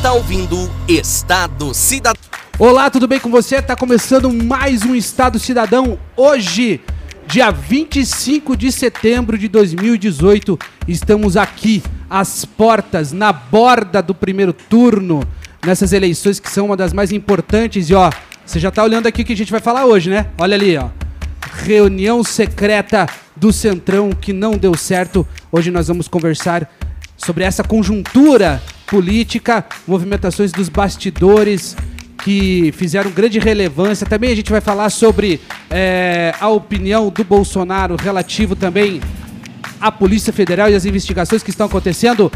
Está ouvindo Estado Cidadão. Olá, tudo bem com você? Tá começando mais um Estado Cidadão. Hoje, dia 25 de setembro de 2018, estamos aqui às portas, na borda do primeiro turno, nessas eleições que são uma das mais importantes. E ó, você já tá olhando aqui o que a gente vai falar hoje, né? Olha ali, ó. Reunião secreta do Centrão que não deu certo. Hoje nós vamos conversar sobre essa conjuntura política, movimentações dos bastidores que fizeram grande relevância. Também a gente vai falar sobre é, a opinião do Bolsonaro relativo também à Polícia Federal e as investigações que estão acontecendo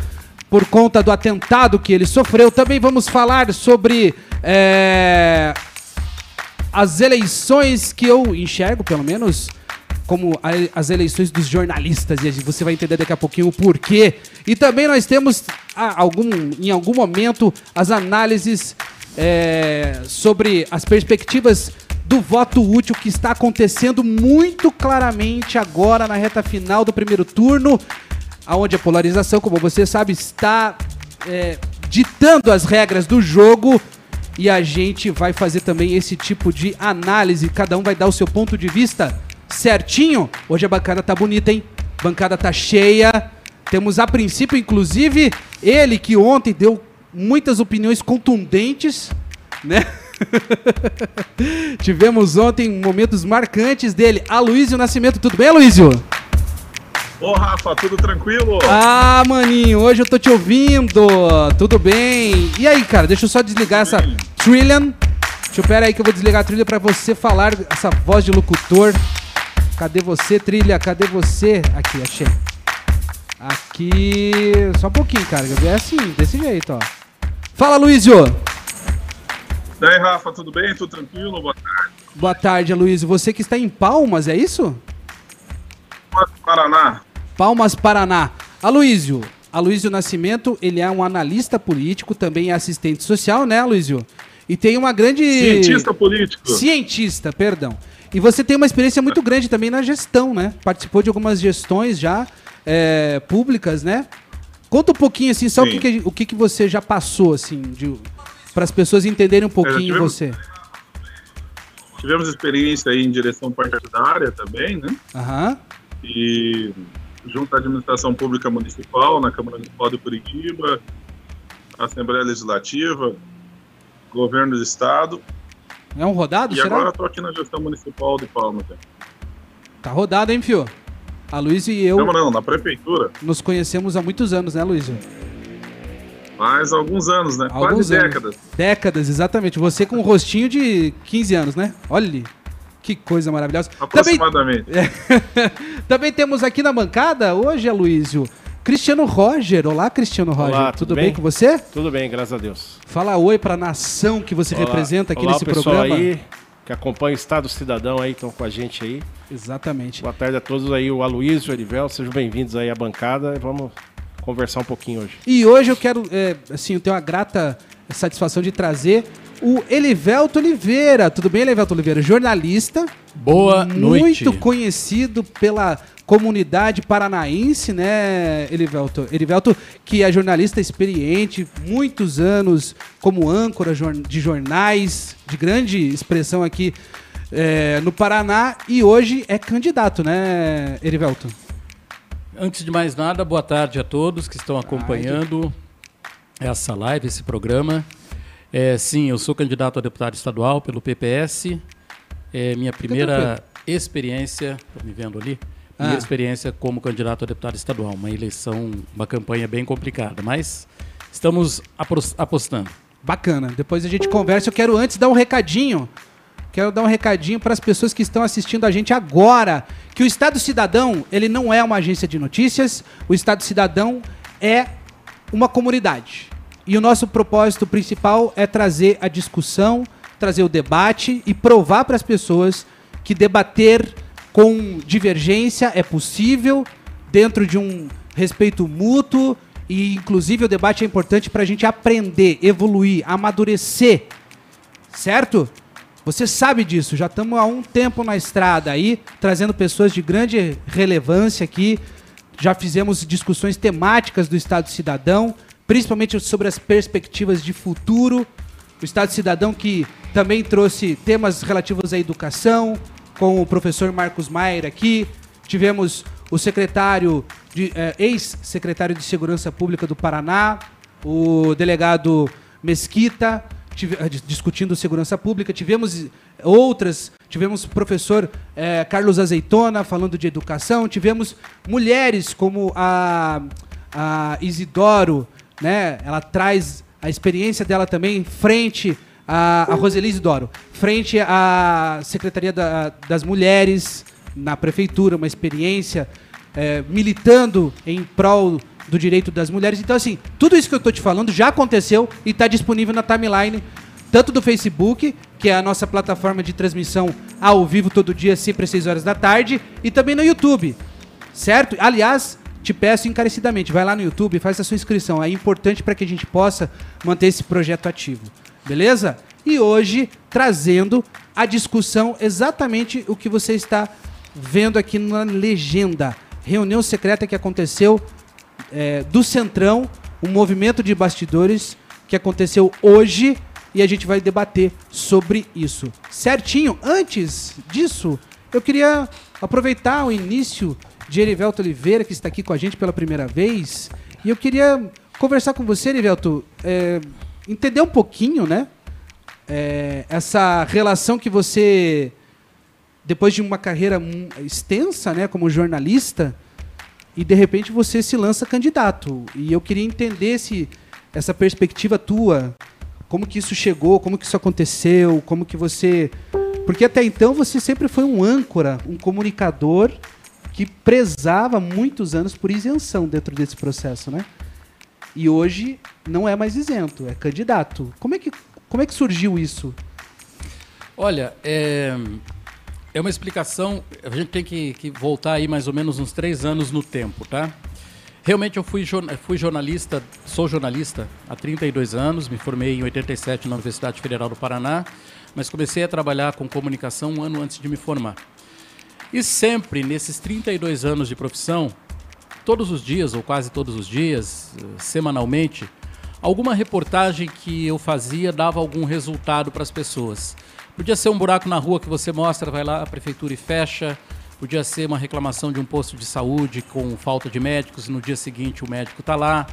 por conta do atentado que ele sofreu. Também vamos falar sobre é, as eleições que eu enxergo, pelo menos, como a, as eleições dos jornalistas, e você vai entender daqui a pouquinho o porquê. E também nós temos ah, algum, em algum momento as análises é, sobre as perspectivas do voto útil que está acontecendo muito claramente agora na reta final do primeiro turno, aonde a polarização, como você sabe, está é, ditando as regras do jogo e a gente vai fazer também esse tipo de análise. Cada um vai dar o seu ponto de vista certinho. Hoje a bancada tá bonita, hein? Bancada tá cheia. Temos a princípio, inclusive, ele que ontem deu muitas opiniões contundentes, né? Tivemos ontem momentos marcantes dele. Aloysio Nascimento, tudo bem, Aloysio? Ô, Rafa, tudo tranquilo? Ah, maninho, hoje eu tô te ouvindo. Tudo bem? E aí, cara, deixa eu só desligar essa Trillion. Deixa eu, pera aí que eu vou desligar a trilha pra você falar essa voz de locutor. Cadê você, trilha? Cadê você? Aqui, achei. Aqui. Só um pouquinho, cara. É assim, desse jeito, ó. Fala, Luizio! Daí, Rafa, tudo bem? Tudo tranquilo? Boa tarde. Boa tarde, Luizio. Você que está em Palmas, é isso? Paraná. Palmas, Paraná. Aloísio, Aloísio Nascimento, ele é um analista político, também é assistente social, né, Aloísio? E tem uma grande... Cientista político. Cientista, perdão. E você tem uma experiência muito grande também na gestão, né? Participou de algumas gestões já é, públicas, né? Conta um pouquinho, assim, só o que, o que, que você já passou, assim, para as pessoas entenderem um pouquinho tivemos, você. Tivemos experiência aí em direção partidária também, né? Aham. E junto à administração pública municipal, na Câmara Municipal de Curitiba, Assembleia Legislativa, Governo do Estado. É um rodado, e será? agora estou aqui na gestão municipal de Palmas. né? Tá rodado, hein, fio? A Luiz e eu Não, não, na prefeitura. nos conhecemos há muitos anos, né, Luiz? Faz alguns anos, né? Alguns Quase anos. décadas. Décadas, exatamente. Você com um rostinho de 15 anos, né? Olha ali. Que coisa maravilhosa. Também, Aproximadamente. também temos aqui na bancada hoje, Aloysio, Cristiano Roger. Olá, Cristiano Roger. Olá, tudo, tudo bem? bem? com você? Tudo bem, graças a Deus. Fala oi pra nação que você Olá- representa aqui olá, nesse pessoal programa. aí que acompanha o Estado Cidadão aí, estão com a gente aí. Exatamente. Boa tarde a todos aí, o Aloysio, o Erivel, sejam bem-vindos aí à bancada. Vamos conversar um pouquinho hoje. E hoje eu quero, é, assim, eu tenho a grata satisfação de trazer o Elivelto Oliveira. Tudo bem, Elivelto Oliveira? Jornalista. Boa muito noite. conhecido pela comunidade paranaense, né, Elivelto? Elivelto, que é jornalista experiente, muitos anos como âncora de jornais, de grande expressão aqui é, no Paraná, e hoje é candidato, né, Erivelto? Antes de mais nada, boa tarde a todos que estão acompanhando essa live, esse programa. É, sim, eu sou candidato a deputado estadual pelo PPS. É minha primeira experiência, estou me vendo ali, primeira Ah. experiência como candidato a deputado estadual. Uma eleição, uma campanha bem complicada, mas estamos apos- apostando. Bacana. Depois a gente conversa. Eu quero antes dar um recadinho. Quero dar um recadinho para as pessoas que estão assistindo a gente agora, que o Estado Cidadão, ele não é uma agência de notícias, o Estado Cidadão é uma comunidade. E o nosso propósito principal é trazer a discussão, trazer o debate e provar para as pessoas que debater com divergência é possível dentro de um respeito mútuo e inclusive o debate é importante para a gente aprender, evoluir, amadurecer, certo? Você sabe disso, já estamos há um tempo na estrada aí, trazendo pessoas de grande relevância aqui. Já fizemos discussões temáticas do Estado Cidadão, principalmente sobre as perspectivas de futuro. O Estado Cidadão que também trouxe temas relativos à educação, com o professor Marcos Maier aqui. Tivemos o secretário, eh, ex-secretário de Segurança Pública do Paraná, o delegado Mesquita, tive- eh, dis- discutindo segurança pública. Tivemos outras, tivemos o professor eh, Carlos Azeitona falando de educação. Tivemos mulheres como a, a Isidoro, né? Ela traz a experiência dela também frente a, a Roseli Isidoro, frente à Secretaria da- das Mulheres na prefeitura, uma experiência eh, militando em prol do direito das mulheres. Então, assim, tudo isso que eu estou te falando já aconteceu e está disponível na timeline, tanto do Facebook, que é a nossa plataforma de transmissão ao vivo todo dia, sempre às 6 horas da tarde, e também no YouTube. Certo? Aliás, te peço encarecidamente, vai lá no YouTube e faz a sua inscrição. É importante para que a gente possa manter esse projeto ativo. Beleza? E hoje trazendo a discussão exatamente o que você está vendo aqui na legenda. Reunião secreta que aconteceu é, do Centrão, um movimento de bastidores que aconteceu hoje e a gente vai debater sobre isso. Certinho? Antes disso, eu queria aproveitar o início de Erivelto Oliveira, que está aqui com a gente pela primeira vez, e eu queria conversar com você, Erivelto, é, entender um pouquinho, né? é, essa relação que você, depois de uma carreira extensa, né, como jornalista, e de repente você se lança candidato. E eu queria entender se essa perspectiva tua, como que isso chegou, como que isso aconteceu, como que você, porque até então você sempre foi um âncora, um comunicador que prezava muitos anos por isenção dentro desse processo, né? E hoje não é mais isento, é candidato. Como é que como é que surgiu isso? Olha, é, é uma explicação. A gente tem que, que voltar aí mais ou menos uns três anos no tempo, tá? Realmente eu fui, fui jornalista, sou jornalista há 32 anos, me formei em 87 na Universidade Federal do Paraná, mas comecei a trabalhar com comunicação um ano antes de me formar. E sempre, nesses 32 anos de profissão, todos os dias, ou quase todos os dias, eh, semanalmente, alguma reportagem que eu fazia dava algum resultado para as pessoas. Podia ser um buraco na rua que você mostra, vai lá, a prefeitura e fecha. Podia ser uma reclamação de um posto de saúde com falta de médicos e no dia seguinte o médico está lá.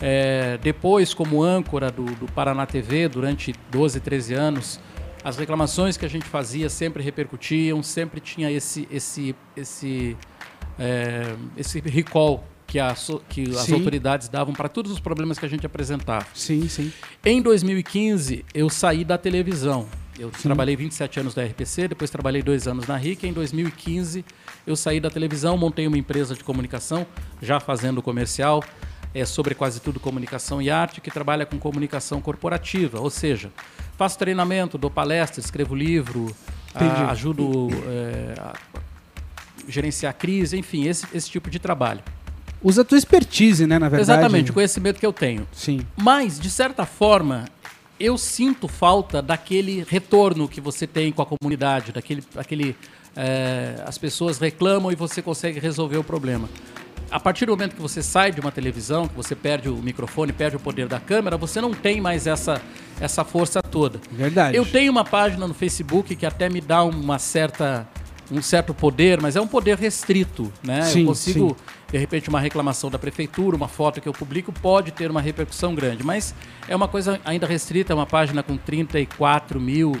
É, depois, como âncora do, do Paraná TV, durante 12, 13 anos, as reclamações que a gente fazia sempre repercutiam, sempre tinha esse, esse, esse, é, esse recall que, a que as autoridades davam para todos os problemas que a gente apresentava. Sim, sim. Em 2015, eu saí da televisão. Eu trabalhei 27 anos da RPC, depois trabalhei dois anos na RIC. Em 2015, eu saí da televisão, montei uma empresa de comunicação, já fazendo comercial, é sobre quase tudo comunicação e arte, que trabalha com comunicação corporativa. Ou seja, faço treinamento, dou palestra, escrevo livro, a- ajudo é, a gerenciar crise, enfim, esse, esse tipo de trabalho. Usa a tua expertise, né, na verdade. Exatamente, o conhecimento que eu tenho. Sim. Mas, de certa forma, eu sinto falta daquele retorno que você tem com a comunidade, daquele. daquele eh, as pessoas reclamam e você consegue resolver o problema. A partir do momento que você sai de uma televisão, que você perde o microfone, perde o poder da câmera, você não tem mais essa, essa força toda. Verdade. Eu tenho uma página no Facebook que até me dá uma certa, um certo poder, mas é um poder restrito, né? Sim, eu consigo, sim. de repente, uma reclamação da prefeitura, uma foto que eu publico pode ter uma repercussão grande, mas é uma coisa ainda restrita, é uma página com 34 mil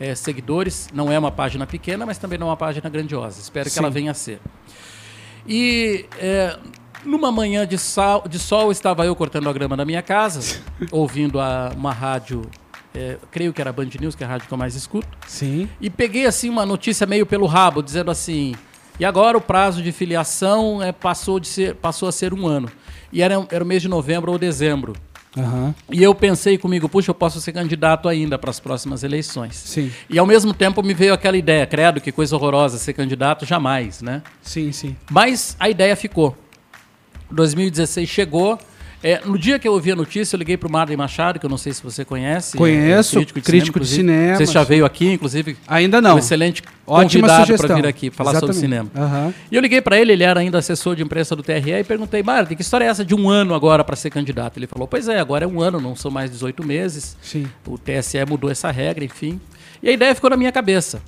eh, seguidores, não é uma página pequena, mas também não é uma página grandiosa. Espero que Sim. ela venha a ser. E é, numa manhã de, sal, de sol, estava eu cortando a grama da minha casa, ouvindo a- uma rádio, é, creio que era Band News, que é a rádio que eu mais escuto, Sim. e peguei assim uma notícia meio pelo rabo, dizendo assim: e agora o prazo de filiação é, passou, de ser, passou a ser um ano. E era, era o mês de novembro ou dezembro. Aham. E eu pensei comigo, puxa, eu posso ser candidato ainda para as próximas eleições. Sim. E ao mesmo tempo me veio aquela ideia, credo, que coisa horrorosa ser candidato, jamais, né? Sim, sim. Mas a ideia ficou. 2016 chegou, É, no dia que eu ouvi a notícia, eu liguei para o Marley Machado, que eu não sei se você conhece. Conheço, é crítico de cinema, inclusive. Você já veio aqui, inclusive. Ainda não. Um excelente Ótima convidado para vir aqui falar Exatamente. sobre cinema. Aham. E eu liguei para ele, ele era ainda assessor de imprensa do TRE, e perguntei, Marley, que história é essa de um ano agora para ser candidato? Ele falou, pois é, agora é um ano, não são mais 18 meses. Sim. O TSE mudou essa regra, enfim. E a ideia ficou na minha cabeça.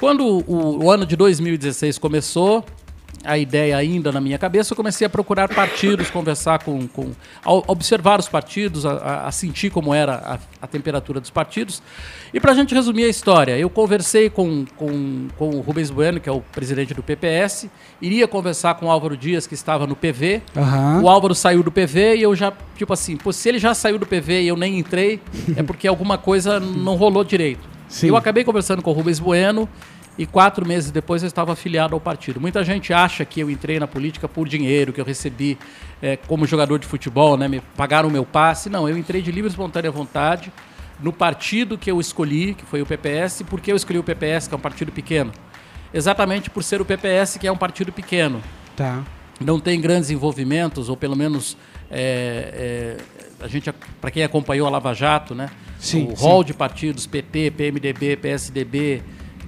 Quando o, o ano de 2016 começou, a ideia ainda na minha cabeça, eu comecei a procurar partidos, conversar com. com a observar os partidos, a, a- sentir como era a, a temperatura dos partidos. E para a gente resumir a história, eu conversei com, com, com o Rubens Bueno, que é o presidente do PPS, iria conversar com o Álvaro Dias, que estava no PV. Aham. O Álvaro saiu do PV e eu já, tipo assim, pô, se ele já saiu do PV e eu nem entrei, é porque alguma coisa não rolou direito. Sim. Eu acabei conversando com o Rubens Bueno e quatro meses depois eu estava afiliado ao partido. Muita gente acha que eu entrei na política por dinheiro, que eu recebi eh, como jogador de futebol, né, me pagaram o meu passe. Não, eu entrei de livre e espontânea vontade no partido que eu escolhi, que foi o PPS. Por que eu escolhi o PPS, que é um partido pequeno? Exatamente por ser o PPS, que é um partido pequeno Tá. não tem grandes envolvimentos, ou pelo menos é, é, a gente, para quem acompanhou a Lava Jato, né? Sim, o rol de partidos PT, PMDB, PSDB,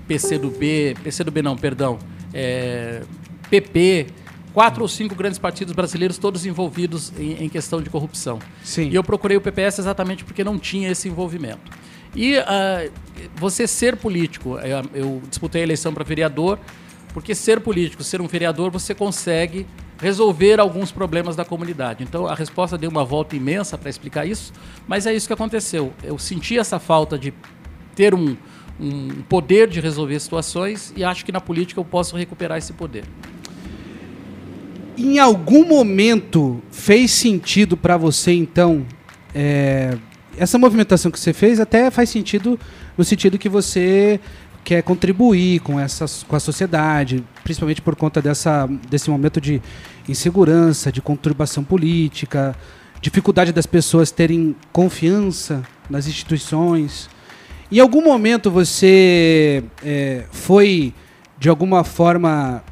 PCdoB, PCdoB não, perdão, é, PP, quatro ou cinco grandes partidos brasileiros, todos envolvidos em, em questão de corrupção. Sim. E eu procurei o PPS exatamente porque não tinha esse envolvimento. E ah, você ser político, eh, eu disputei a eleição para vereador, porque ser político, ser um vereador, você consegue resolver alguns problemas da comunidade. Então a resposta deu uma volta imensa para explicar isso, mas é isso que aconteceu. Eu senti essa falta de ter um, um poder de resolver situações e acho que na política eu posso recuperar esse poder. Em algum momento fez sentido para você, então, é, essa movimentação que você fez até faz sentido no sentido que você quer contribuir com, essas, com a sociedade, principalmente por conta dessa, desse momento de insegurança, de conturbação política, dificuldade das pessoas terem confiança nas instituições. Em algum momento você é, foi, de alguma forma,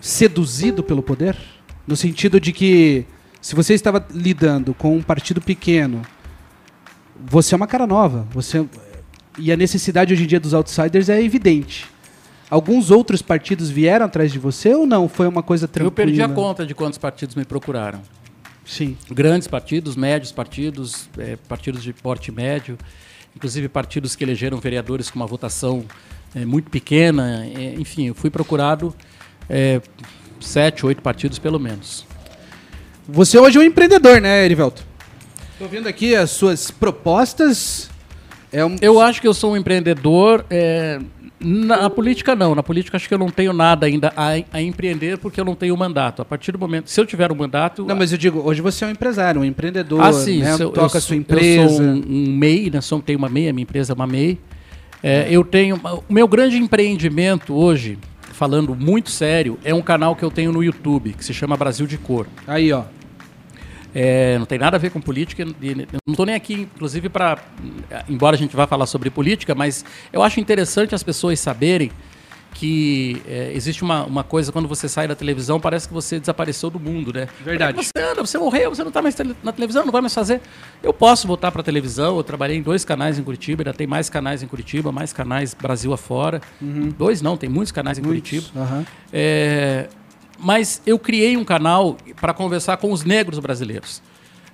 seduzido pelo poder? No sentido de que, se você estava lidando com um partido pequeno, você é uma cara nova. Você E a necessidade hoje em dia dos outsiders é evidente. Alguns outros partidos vieram atrás de você ou não? Foi uma coisa tranquila? Eu perdi a conta de quantos partidos me procuraram. Sim. grandes partidos, médios partidos, eh, partidos de porte médio, inclusive partidos que elegeram vereadores com uma votação eh, muito pequena. eh, enfim, eu fui procurado eh, sete, oito partidos pelo menos. Você hoje é um empreendedor, né, Erivelto? Estou vendo aqui as suas propostas. É um... Eu acho que eu sou um empreendedor. eh, na, política não, na política acho que eu não tenho nada ainda a, a empreender porque eu não tenho mandato. A partir do momento, se eu tiver um mandato, Não, mas eu digo, hoje você é um empresário, um empreendedor, Ah, sim. né? eu- toca eu a sua empresa. Eu sou um, um MEI, né? Sou, tenho uma MEI, a minha empresa é uma MEI. É, eu tenho. O meu grande empreendimento hoje, falando muito sério, é um canal que eu tenho no YouTube, que se chama Brasil de Cor. Aí, ó. É, não tem nada a ver com política. e Eu não estou nem aqui, inclusive, para. Embora a gente vá falar sobre política, mas eu acho interessante as pessoas saberem que é, existe uma, uma coisa quando você sai da televisão, parece que você desapareceu do mundo, né? Verdade. Você anda, você morreu, você não está mais tele- na televisão, não vai mais fazer. Eu posso voltar para a televisão, eu trabalhei em dois canais em Curitiba, ainda tem mais canais em Curitiba, mais canais Brasil afora. Dois não, tem muitos canais em Curitiba. Aham. É, mas eu criei um canal para conversar com os negros brasileiros.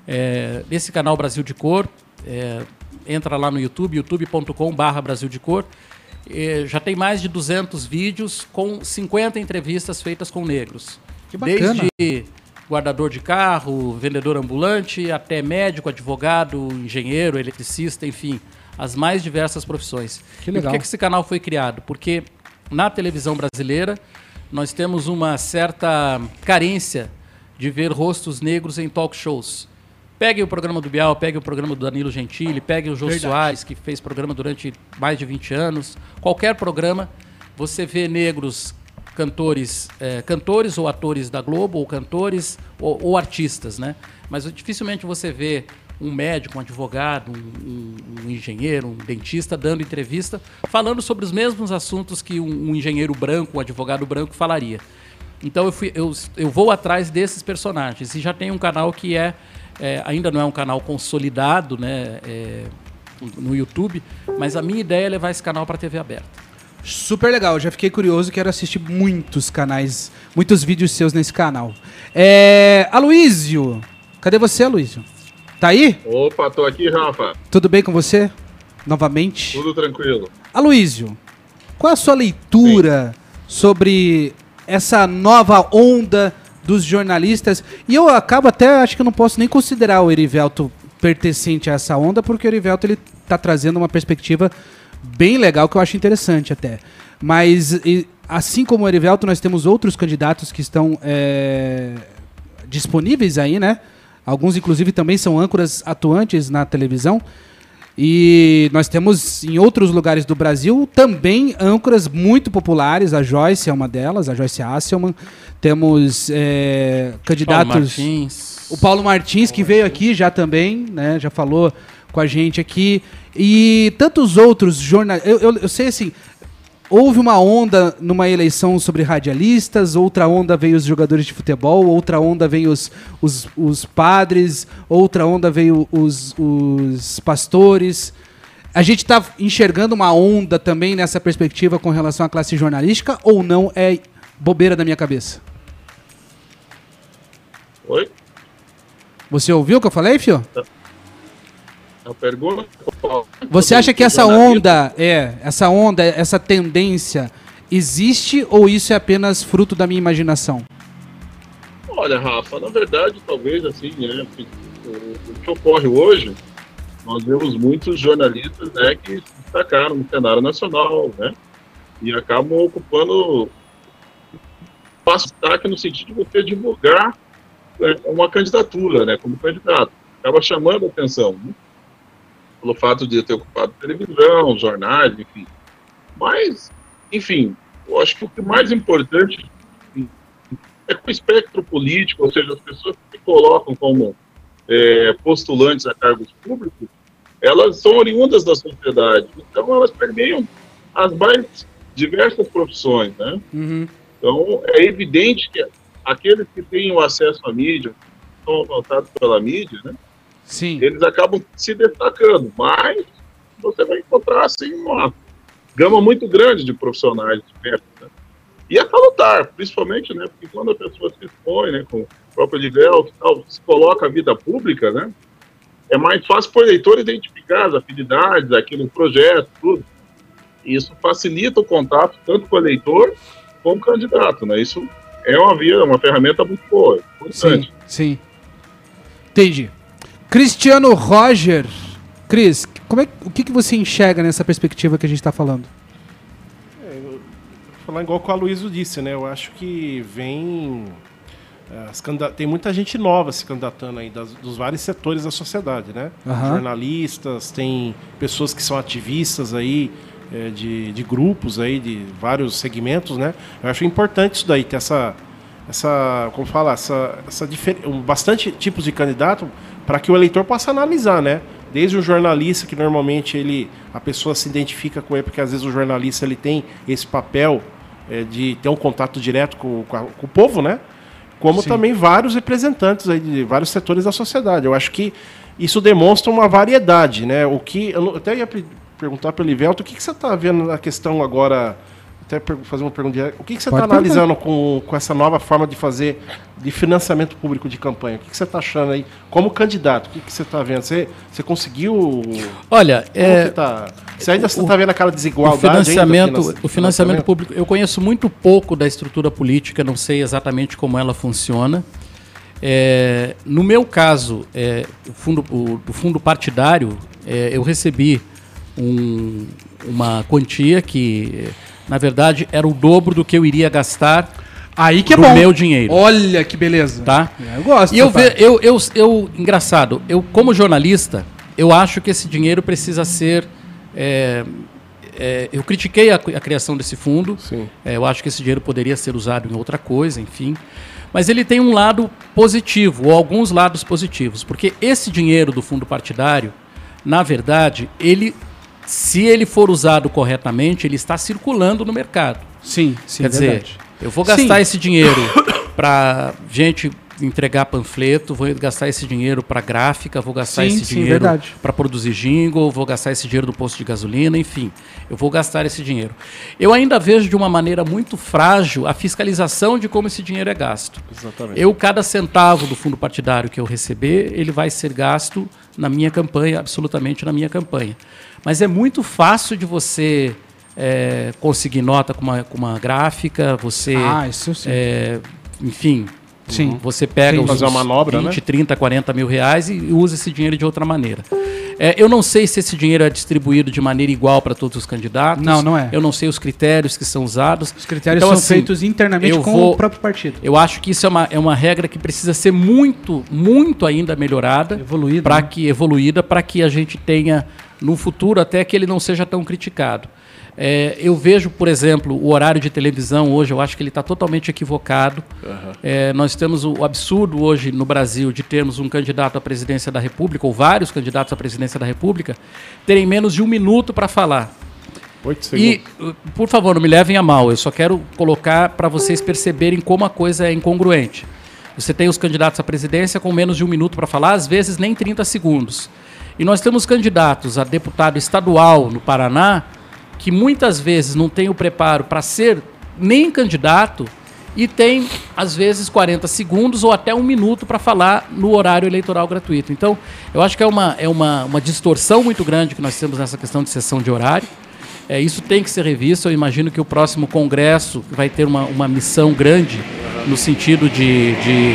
É, esse canal Brasil de Cor, é, entra lá no YouTube, youtube.com.br Brasil de Cor. É, já tem mais de 200 vídeos com 50 entrevistas feitas com negros. Que bacana. Desde guardador de carro, vendedor ambulante, até médico, advogado, engenheiro, eletricista, enfim, as mais diversas profissões. Que E legal. por que que esse canal foi criado? Porque na televisão brasileira nós temos uma certa carência de ver rostos negros em talk shows. Pegue o programa do Bial, pegue o programa do Danilo Gentili, pegue o Jô Verdade. Soares, que fez programa durante mais de 20 anos. Qualquer programa, você vê negros cantores, eh, cantores ou atores da Globo, ou cantores ou, ou artistas, né? Mas dificilmente você vê um médico, um advogado, um, um- um engenheiro, um dentista dando entrevista falando sobre os mesmos assuntos que um, um engenheiro branco, um advogado branco falaria. Então eu, fui, eu, eu vou atrás desses personagens. E já tem um canal que é, é ainda não é um canal consolidado, né? É, no YouTube, mas a minha ideia é levar esse canal para TV aberta. Super legal, já fiquei curioso, quero assistir muitos canais, muitos vídeos seus nesse canal. É, Aloísio, cadê você, Aloísio? Tá aí? Opa, tô aqui, Rafa. Tudo bem com você? Novamente? Tudo tranquilo. Aloísio, qual é a sua leitura Sim. sobre essa nova onda dos jornalistas? E eu acabo até, acho que eu não posso nem considerar o Erivelto pertencente a essa onda, porque o Erivelto ele tá trazendo uma perspectiva bem legal que eu acho interessante até. Mas e, assim como o Erivelto, nós temos outros candidatos que estão é, disponíveis aí, né? Alguns, inclusive, também são âncoras atuantes na televisão. E nós temos em outros lugares do Brasil também âncoras muito populares. A Joyce é uma delas, a Joyce Hasselman. Temos é, candidatos. Paulo Martins. O Paulo Martins, que veio aqui já também, né? Já falou com a gente aqui. E tantos outros jornalistas. Eu, eu, eu, sei assim. Houve uma onda numa eleição sobre radialistas, outra onda veio os jogadores de futebol, outra onda veio os, os, os padres, outra onda veio os, os pastores. A gente está enxergando uma onda também nessa perspectiva com relação à classe jornalística ou não é bobeira da minha cabeça? Oi? Você ouviu o que eu falei, Fio? Tá. A pergunta. Você acha que essa onda, é, essa onda, essa tendência existe ou isso é apenas fruto da minha imaginação? Olha, Rafa, na verdade, talvez assim, né, o, que ocorre hoje, nós vemos muitos jornalistas, né, que se destacaram no cenário nacional, né, e acabam ocupando passo destaque no sentido de você divulgar né, uma candidatura, né, como candidato. Acaba chamando a atenção. Né? Pelo fato de ter ocupado televisão, jornais, enfim. Mas, enfim, eu acho que o que mais importante é que o espectro político, ou seja, as pessoas que se colocam como é, postulantes a cargos públicos, elas são oriundas da sociedade. Então, elas permeiam as mais diversas profissões, né? Uhum. Então, é evidente que aqueles que têm o acesso à mídia, são avançados pela mídia, né? Sim. eles acabam se destacando. Mas você vai encontrar assim, uma gama muito grande de profissionais de perto, né? E é salutar, principalmente, né? Porque quando a pessoa se expõe, né, com o próprio Livel, tal, se coloca a vida pública, né? É mais fácil para o eleitor identificar as afinidades, aquele projeto, tudo. E isso facilita o contato tanto com o eleitor como com o candidato, né? Isso é uma via, uma ferramenta muito boa, importante. Sim, sim. Entendi. Cristiano Roger. Cris, como é, o que, que você enxerga nessa perspectiva que a gente está falando? É, falar igual com a Luísa disse, né? Eu acho que vem. É, tem muita gente nova se candidatando aí das, dos vários setores da sociedade, né? Uhum. Jornalistas, tem pessoas que são ativistas aí é, de, de grupos aí, de vários segmentos, né? Eu acho importante isso daí, ter essa, essa como fala, essa, essa bastante tipos de candidato para que o eleitor possa analisar, né? Desde o jornalista que normalmente ele a pessoa se identifica com ele porque às vezes o jornalista ele tem esse papel é, de ter um contato direto com, com, a, com o povo, né? Como Sim. também vários representantes aí de vários setores da sociedade. Eu acho que isso demonstra uma variedade, né? O que eu até ia perguntar para o Livelto, o que, que você está vendo na questão agora até fazer uma pergunta. O que, que você está analisando com, com essa nova forma de fazer de financiamento público de campanha? O que, que você está achando aí como candidato? O que, que você está vendo? Você, você conseguiu. Olha, é, tá? você ainda está vendo aquela desigualdade? O financiamento, o financiamento, público. Eu conheço muito pouco da estrutura política, não sei exatamente como ela funciona. É, no meu caso, é, o, fundo, o, o fundo partidário, é, eu recebi um, uma quantia que na verdade, era o dobro do que eu iria gastar Aí que é do bom. meu dinheiro. Olha que beleza. Tá? É, eu gosto. E eu, ve, eu, eu, eu, engraçado, eu como jornalista, eu acho que esse dinheiro precisa ser. É, é, eu critiquei a, a, criação desse fundo. É, eu acho que esse dinheiro poderia ser usado em outra coisa, enfim. Mas ele tem um lado positivo, ou alguns lados positivos, porque esse dinheiro do fundo partidário, na verdade, ele se ele for usado corretamente, ele está circulando no mercado. Sim, sim, Quer é dizer, Eu vou gastar Sim. esse dinheiro para gente entregar panfleto, vou gastar esse dinheiro para gráfica, vou gastar sim, esse sim, dinheiro para produzir jingle, vou gastar esse dinheiro do posto de gasolina, enfim, eu vou gastar esse dinheiro. Eu ainda vejo de uma maneira muito frágil a fiscalização de como esse dinheiro é gasto. Exatamente. Eu, cada centavo do fundo partidário que eu receber, ele vai ser gasto na minha campanha, absolutamente na minha campanha. Mas é muito fácil de você é, conseguir nota com uma, com uma gráfica, você. Ah, isso sim. É, enfim, Sim. Você pega Sim, os fazer uma manobra, 20, né? 30, 40 mil reais e usa esse dinheiro de outra maneira. É, eu não sei se esse dinheiro é distribuído de maneira igual para todos os candidatos. Não, não é. Eu não sei os critérios que são usados. Os critérios então, são assim, feitos internamente com vou, o próprio partido. Eu acho que isso é uma, é uma regra que precisa ser muito, muito ainda melhorada. Evoluída. Para né? que, evoluída, para que a gente tenha no futuro até que ele não seja tão criticado. É, eu vejo, por exemplo, o horário de televisão hoje, eu acho que ele está totalmente equivocado. Uhum. É, nós temos o absurdo hoje no Brasil de termos um candidato à presidência da República, ou vários candidatos à presidência da República, terem menos de um minuto para falar. E, por favor, não me levem a mal, eu só quero colocar para vocês perceberem como a coisa é incongruente. Você tem os candidatos à presidência com menos de um minuto para falar, às vezes nem 30 segundos. E nós temos candidatos a deputado estadual no Paraná que muitas vezes não tem o preparo para ser nem candidato e tem, às vezes, 40 segundos ou até um minuto para falar no horário eleitoral gratuito. Então, eu acho que é uma, é uma, uma distorção muito grande que nós temos nessa questão de sessão de horário. É, isso tem que ser revisto. Eu imagino que o próximo Congresso vai ter uma, uma missão grande no sentido de, de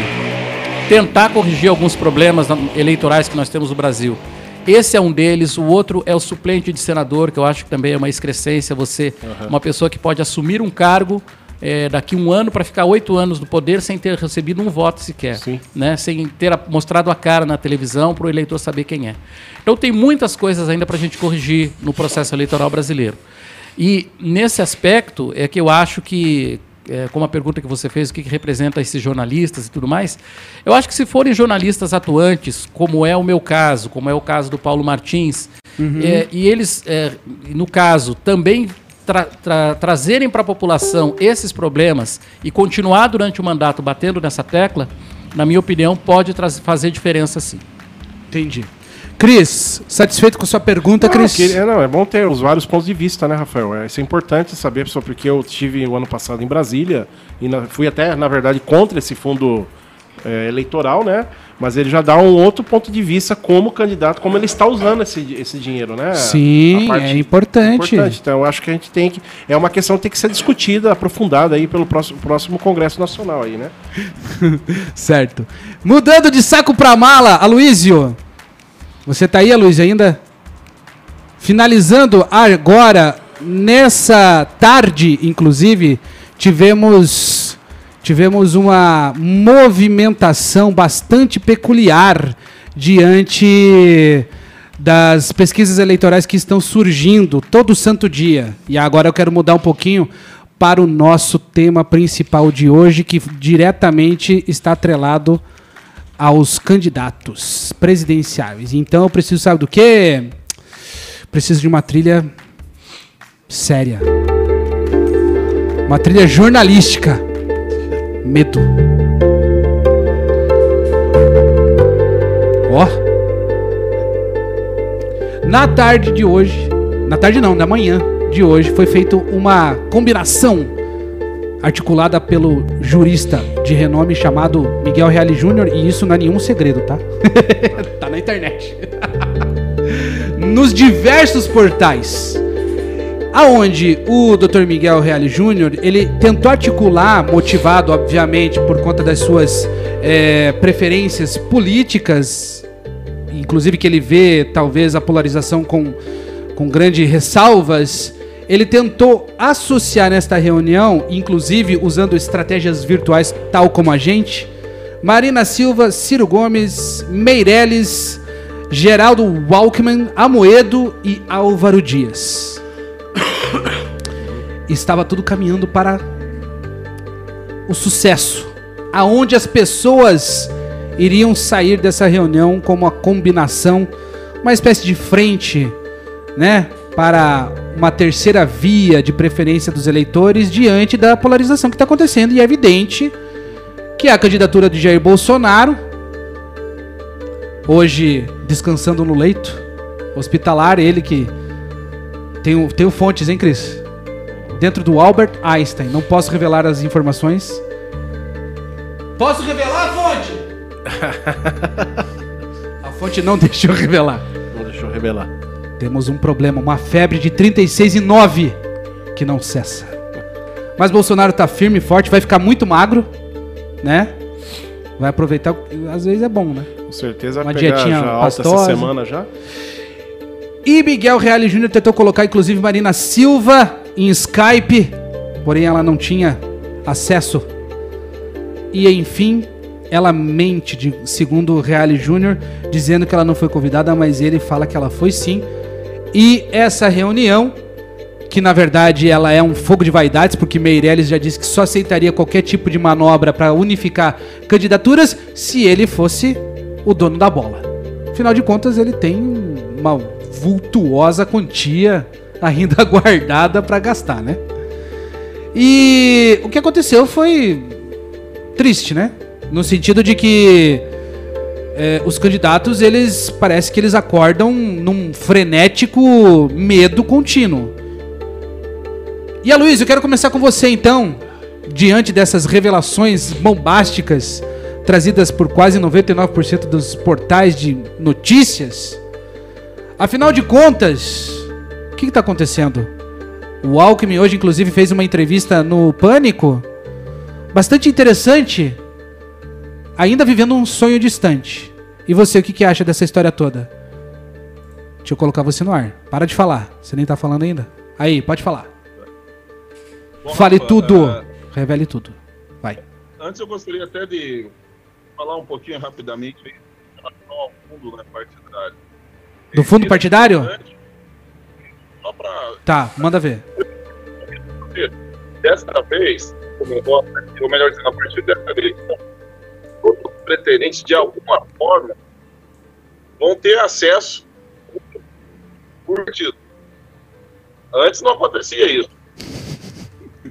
tentar corrigir alguns problemas eleitorais que nós temos no Brasil. Esse é um deles. O outro é o suplente de senador, que eu acho que também é uma excrescência. Você, uhum. uma pessoa que pode assumir um cargo é, daqui um ano para ficar oito anos no poder sem ter recebido um voto sequer, né? sem ter mostrado a cara na televisão para o eleitor saber quem é. Então tem muitas coisas ainda para a gente corrigir no processo eleitoral brasileiro. E nesse aspecto é que eu acho que é, como a pergunta que você fez, o que, que, representa esses jornalistas e tudo mais, eu acho que se forem jornalistas atuantes, como é o meu caso, como é o caso do Paulo Martins, uhum. é, e eles, é, no caso, também tra tra trazerem para a população esses problemas e continuar durante o mandato batendo nessa tecla, na minha opinião, pode fazer diferença sim. Entendi. Cris, satisfeito com a sua pergunta, Cris? É, não, é bom ter os vários pontos de vista, né, Rafael? É, isso é importante saber, só porque eu tive o ano passado em Brasília e na, fui até, na verdade, contra esse fundo é, eleitoral, né? Mas ele já dá um outro ponto de vista como candidato, como ele está usando esse, esse dinheiro, né? Sim, é importante. é importante. Então, eu acho que a gente tem que. É uma questão que tem que ser discutida, aprofundada aí pelo próximo, próximo Congresso Nacional aí, né? certo. Mudando de saco para mala, Aloísio. Você tá aí, Luiz, ainda? Finalizando agora, nessa tarde, inclusive, tivemos tivemos uma movimentação bastante peculiar diante das pesquisas eleitorais que estão surgindo todo santo dia. E agora eu quero mudar um pouquinho para o nosso tema principal de hoje, que diretamente está atrelado aos candidatos presidenciais. Então eu preciso, sabe do quê? Preciso de uma trilha séria. Uma trilha jornalística. Medo. Ó. Oh. Na tarde de hoje, na tarde não, na manhã de hoje, foi feita uma combinação articulada pelo jurista de renome chamado Miguel Reale Júnior, e isso não é nenhum segredo, tá? tá na internet. Nos diversos portais aonde o Dr. Miguel Reale Júnior ele tentou articular, motivado obviamente por conta das suas é, preferências políticas, inclusive que ele vê talvez a polarização com, com grandes ressalvas, ele tentou associar nesta reunião, inclusive usando estratégias virtuais tal como a gente, Marina Silva, Ciro Gomes, Meirelles, Geraldo Walkman, Amoedo e Álvaro Dias. Estava tudo caminhando para o sucesso, aonde as pessoas iriam sair dessa reunião como uma combinação, uma espécie de frente, né? Para uma terceira via de preferência dos eleitores diante da polarização que está acontecendo. E é evidente que a candidatura de Jair Bolsonaro, hoje descansando no leito hospitalar, ele que tem, tem fontes, hein, Cris? Dentro do Albert Einstein. Não posso revelar as informações. Posso revelar a fonte? a fonte não deixou revelar. Não deixou revelar. Temos um problema, uma febre de 36 e 9 que não cessa. Mas Bolsonaro tá firme e forte, vai ficar muito magro, né? Vai aproveitar, às vezes é bom, né? Com certeza Uma dietinha já alta essa semana já. E Miguel Reale Júnior tentou colocar inclusive Marina Silva em Skype, porém ela não tinha acesso. E enfim, ela mente, de, segundo o Reale Júnior, dizendo que ela não foi convidada, mas ele fala que ela foi sim. E essa reunião, que na verdade ela é um fogo de vaidades, porque Meirelles já disse que só aceitaria qualquer tipo de manobra para unificar candidaturas se ele fosse o dono da bola. Afinal de contas, ele tem uma vultuosa quantia ainda guardada para gastar, né? E o que aconteceu foi triste, né? No sentido de que é, os candidatos, eles parece que eles acordam num frenético medo contínuo. E a Luiz, eu quero começar com você então, diante dessas revelações bombásticas trazidas por quase 99% dos portais de notícias. Afinal de contas, o que está acontecendo? O Alckmin hoje, inclusive, fez uma entrevista no Pânico, bastante interessante, ainda vivendo um sonho distante. E você, o que, que acha dessa história toda? Deixa eu colocar você no ar. Para de falar. Você nem tá falando ainda. Aí, pode falar. Bom, Fale Rafa, tudo. Uh... Revele tudo. Vai. Antes eu gostaria até de falar um pouquinho rapidamente em relação ao fundo né, partidário. Do fundo Esse partidário? Só pra... Tá, manda ver. Dessa vez, ou melhor dizendo, a partir dessa vez, pretendentes, de alguma forma, vão ter acesso por partido. Antes não acontecia isso.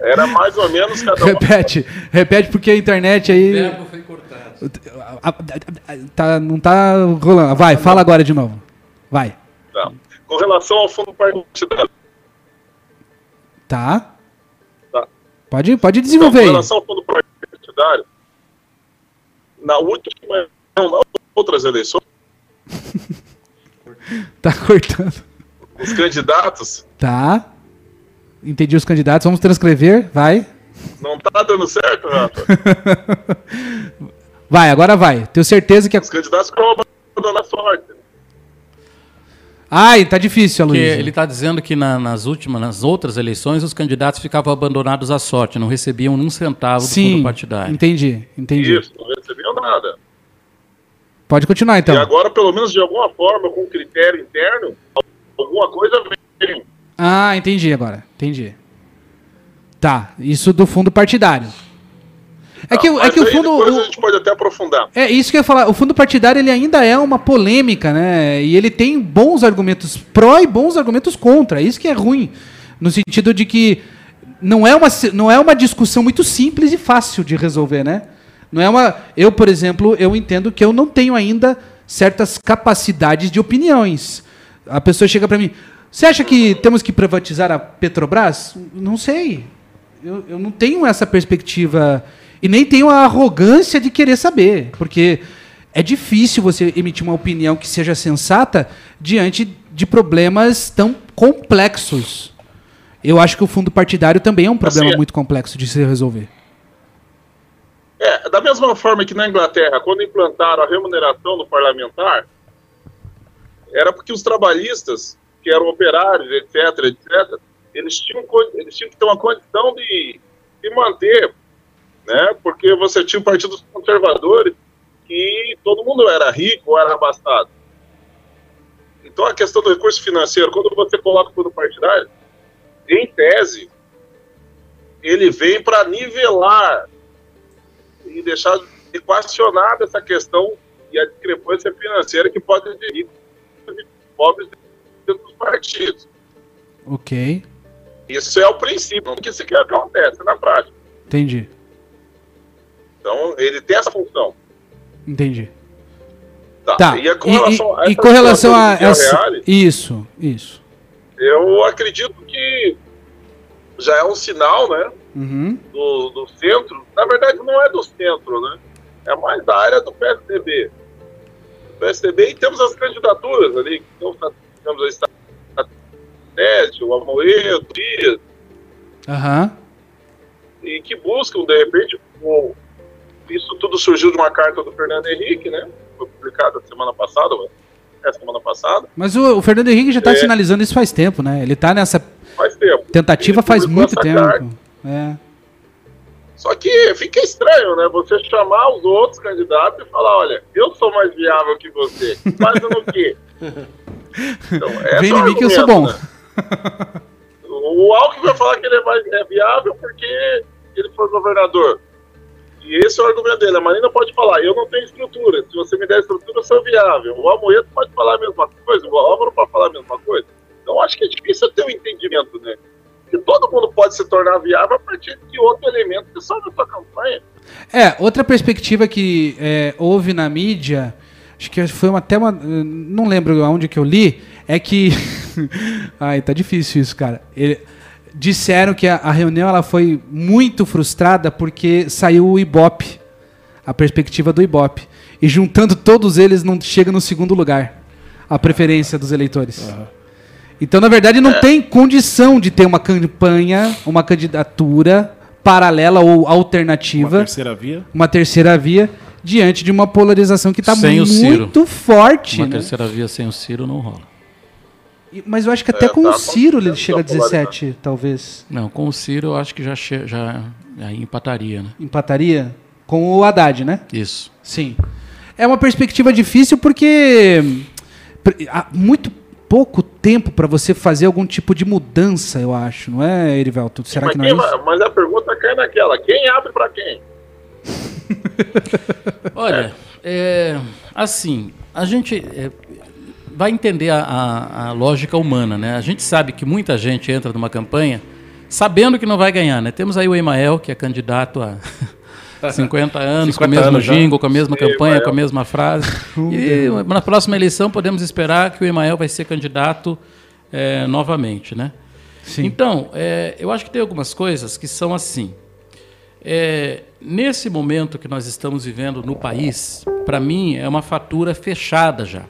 Era mais ou menos cada um. Repete, repete porque a internet aí. O verbo foi cortado. Tá, não tá rolando. Vai, fala agora de novo. Vai. Tá. Com relação ao fundo partidário. Tá. tá. Pode, pode desenvolver. Então, com relação ao fundo partidário, na última, não, nas outras eleições. tá cortando. Os candidatos. Tá. Entendi os candidatos. Vamos transcrever, vai. Não tá dando certo, Rafa? vai, agora vai. Tenho certeza que. Os candidatos ficam abandonando a sorte. Ai, tá difícil, Luiz. Ele está dizendo que na, nas últimas, nas outras eleições, os candidatos ficavam abandonados à sorte, não recebiam um centavo Sim, do fundo partidário. Entendi, entendi. Isso, não recebiam nada. Pode continuar então. E agora, pelo menos de alguma forma, com critério interno, alguma coisa vem. Ah, entendi agora. Entendi. Tá, isso do fundo partidário. É que, é que o fundo. Depois a gente pode até aprofundar. É isso que eu ia falar. O fundo partidário ele ainda é uma polêmica, né? E ele tem bons argumentos pró e bons argumentos contra. Isso que é ruim. No sentido de que não é uma, não é uma discussão muito simples e fácil de resolver, né? Não é uma. Eu, por exemplo, eu entendo que eu não tenho ainda certas capacidades de opiniões. A pessoa chega para mim. Você acha que temos que privatizar a Petrobras? Não sei. Eu, eu não tenho essa perspectiva e nem tenho a arrogância de querer saber, porque é difícil você emitir uma opinião que seja sensata diante de problemas tão complexos. Eu acho que o fundo partidário também é um problema assim, é. muito complexo de se resolver. É, da mesma forma que na Inglaterra, quando implantaram a remuneração do parlamentar, era porque os trabalhistas, que eram operários, etc., etc., eles tinham, eles tinham que ter uma condição de se manter né? Porque você tinha partidos conservadores que todo mundo era rico ou era abastado. Então a questão do recurso financeiro, quando você coloca tudo partidário, em tese, ele vem para nivelar e deixar equacionada essa questão e a discrepância financeira que pode ter pobres dentro dos partidos. Ok. Isso é o princípio, o que isso que acontece na prática. Entendi. Então, ele tem essa função. Entendi. Tá. Tá. E, com relação, e- e com relação a do essa. Villarreal, Isso, isso. eu acredito que já é um sinal, né, Uhum. do, do centro. Na verdade, não é do centro, né? É mais da área do PSDB. O PSDB e temos as candidaturas ali. Então, temos a Estratégia, o Amoedo, o Dias, Aham. e que buscam, de repente, o- isso tudo surgiu de uma carta do Fernando Henrique, né? Foi publicada semana passada, é semana passada, Mas o, o Fernando Henrique já tá É. sinalizando isso faz tempo, né? Ele tá nessa faz tempo. tentativa Ele faz muito tempo. carta. É. Só que fica estranho, né? Você chamar os outros candidatos e falar, olha, eu sou mais viável que você. Fazendo o quê? Então, Vem é o em mim que eu sou bom. né? O Alckmin vai falar que ele é, mais, é viável porque ele foi governador. E esse é o argumento dele. A Marina pode falar, eu não tenho estrutura. Se você me der estrutura, eu sou viável. O Almoedo pode falar a mesma coisa, o Álvaro pode falar a mesma coisa. Então acho que é difícil ter um entendimento, né? Porque todo mundo pode se tornar viável a partir de outro elemento que só na sua campanha. É, outra perspectiva que é, houve na mídia, acho que foi uma, até uma. Não lembro aonde que eu li, é que. Ai, tá difícil isso, cara. Ele- disseram que a, a reunião ela foi muito frustrada porque saiu o Ibope, a perspectiva do Ibope. E juntando todos eles, não chega no segundo lugar a preferência dos eleitores. Então, na verdade, não tem condição de ter uma campanha, uma candidatura paralela ou Uma alternativa terceira via. uma terceira via diante de uma polarização que está muito forte. Uma né? terceira via sem o Ciro não rola. Mas eu acho que até É, com tá o Ciro ele chega a essa polarização. 17, talvez. Não, com o Ciro eu acho que já, já aí empataria, né? Empataria com o Haddad, né? Isso. Sim. É uma perspectiva difícil porque há muito pouco tempo para você fazer algum tipo de mudança, eu acho, não é, Erivelto? Será mas, que não é quem isso? vai- mas a pergunta cai naquela: quem abre para quem? Olha, é, assim, a gente é, vai entender a, a- a lógica humana, né? A gente sabe que muita gente entra numa campanha sabendo que não vai ganhar, né? Temos aí o Emael, que é candidato a 50 anos, 50 com o mesmo anos jingle, com a mesma Sim, campanha, Emael. com a mesma frase. E na próxima eleição podemos esperar que o Emael vai ser candidato é, novamente, né? Sim. Então, é, eu acho que tem algumas coisas que são assim. É, nesse momento que nós estamos vivendo no país, para mim é uma fatura fechada já.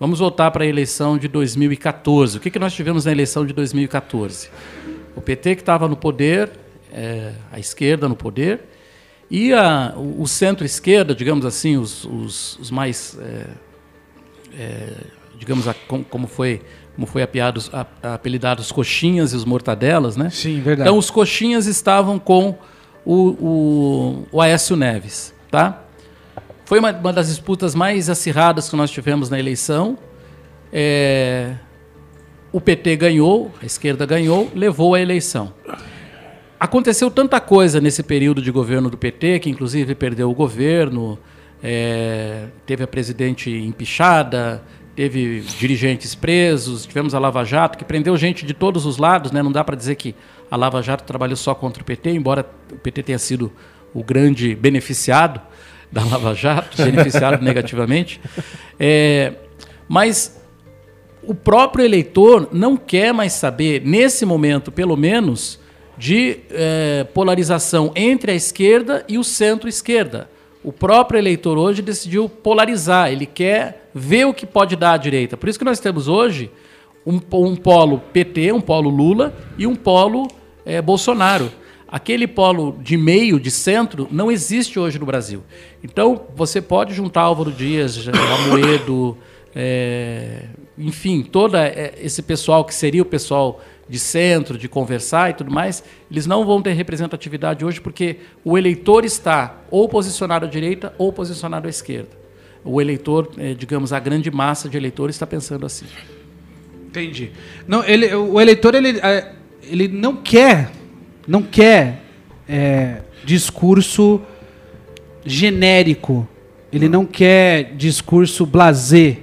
Vamos voltar para a eleição de 2014. O que, que nós tivemos na eleição de 2014? O PT que estava no poder, é, a esquerda no poder, e a- o, centro-esquerda, digamos assim, os, os- os mais é, é, digamos, a- com- como foi, como foi apiados, a, apelidado os coxinhas e os mortadelas, né? Sim, verdade. Então os coxinhas estavam com o, o, o Aécio Neves, tá? Foi uma, uma das disputas mais acirradas que nós tivemos na eleição. É, o PT ganhou, a esquerda ganhou, levou a eleição. Aconteceu tanta coisa nesse período de governo do PT, que inclusive perdeu o governo, é, teve a presidente empichada, teve dirigentes presos, tivemos a Lava Jato, que prendeu gente de todos os lados, né? não dá para dizer que a Lava Jato trabalhou só contra o PT, embora o PT tenha sido o grande beneficiado da Lava Jato, beneficiado negativamente. É, mas o próprio eleitor não quer mais saber, nesse momento pelo menos, de eh, polarização entre a esquerda e o centro-esquerda. O próprio eleitor hoje decidiu polarizar, ele quer ver o que pode dar à direita. Por isso que nós temos hoje um, um polo PT, um polo Lula e um polo eh, Bolsonaro. Aquele polo de meio, de centro, não existe hoje no Brasil. Então, você pode juntar Álvaro Dias, Amoedo, é, enfim, todo esse pessoal que seria o pessoal de centro, de conversar e tudo mais, eles não vão ter representatividade hoje porque o eleitor está ou posicionado à direita ou posicionado à esquerda. O eleitor, eh, digamos, a grande massa de eleitores está pensando assim. Entendi. Não, ele, o eleitor ele, é, ele não quer, não quer é, discurso genérico. Ele não quer discurso blasé.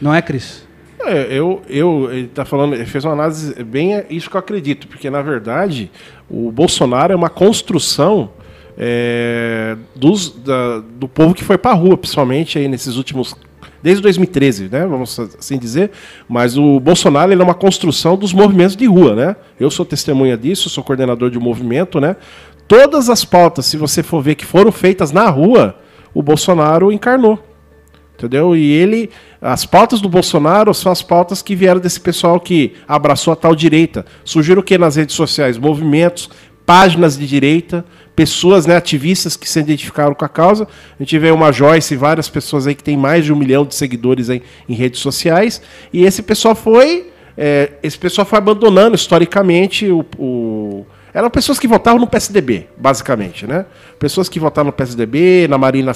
Não é, Cris? É, eu, eu, ele tá falando, ele fez uma análise bem isso que eu acredito, porque na verdade o Bolsonaro é uma construção é, dos, da, do povo que foi para a rua, principalmente aí nesses últimos desde 2013, né, vamos assim dizer, mas o Bolsonaro ele é uma construção dos movimentos de rua, né? Eu sou testemunha disso, sou coordenador de um movimento, né? Todas as pautas, se você for ver que foram feitas na rua, o Bolsonaro encarnou. Entendeu? E ele. As pautas do Bolsonaro são as pautas que vieram desse pessoal que abraçou a tal direita. Surgiram o que nas redes sociais? Movimentos, páginas de direita, pessoas, né, ativistas que se identificaram com a causa. A gente vê uma Joyce e várias pessoas aí que tem mais de um milhão de seguidores aí em redes sociais. E esse pessoal foi. É, esse pessoal foi abandonando historicamente o, o eram pessoas que votavam no PSDB, basicamente, né? Pessoas que votaram no PSDB, na Marina,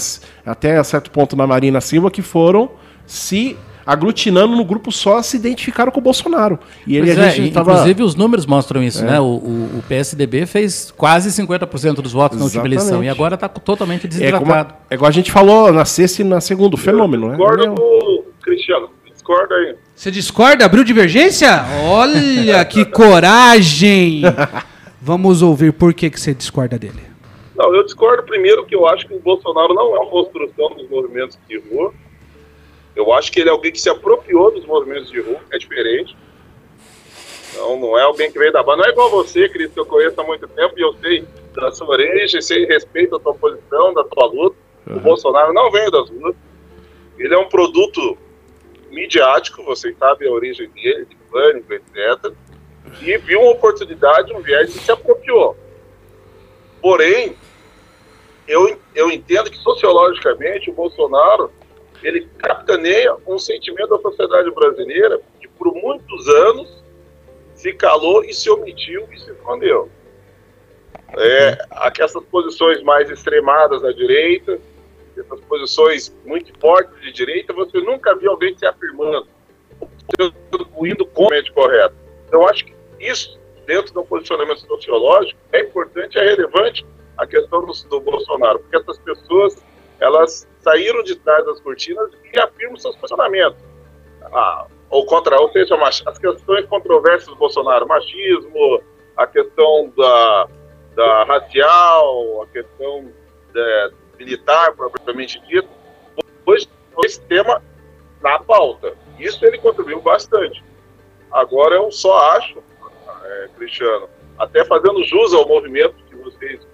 até a certo ponto na Marina Silva, que foram se aglutinando no grupo só, se identificaram com o Bolsonaro. E ele, a é, gente tava... Inclusive, os números mostram isso, é. né? O, o, o, PSDB fez quase 50% dos votos Exatamente. na última eleição e agora está totalmente desidratado. É, é igual a gente falou na sexta e na segunda, o fenômeno, né? Discordo do Cristiano. Discorda aí. Você discorda? Abriu divergência? Olha que coragem! Vamos ouvir por que, que você discorda dele. Não, eu discordo primeiro que eu acho que o Bolsonaro não é uma construção dos movimentos de rua. Eu acho que ele é alguém que se apropriou dos movimentos de rua, é diferente. Não, não é alguém que veio da banda. Não é igual você, Cris, que eu conheço há muito tempo e eu sei da sua origem, sei respeito a tua posição, da tua luta. Uhum. O Bolsonaro não veio das ruas. Ele é um produto midiático, você sabe a origem dele, de pânico, etc e viu uma oportunidade, um viés e se apropriou. Porém, eu, eu entendo que sociologicamente o Bolsonaro ele capitaneia um sentimento da sociedade brasileira que por muitos anos se calou e se omitiu e se escondeu. É, posições mais extremadas da direita, essas posições muito fortes de direita, você nunca viu alguém se afirmando, indo completamente correto. Então, acho que isso, dentro do posicionamento sociológico, é importante, é relevante a questão do, do Bolsonaro, porque essas pessoas elas saíram de trás das cortinas e afirmam seus posicionamentos. Ah, ou contra, ou seja, as questões controversas do Bolsonaro, machismo, a questão da, da racial, a questão da, militar, propriamente dito, hoje esse tema na pauta. Isso ele contribuiu bastante. Agora eu só acho é, Cristiano, até fazendo jus ao movimento que vocês,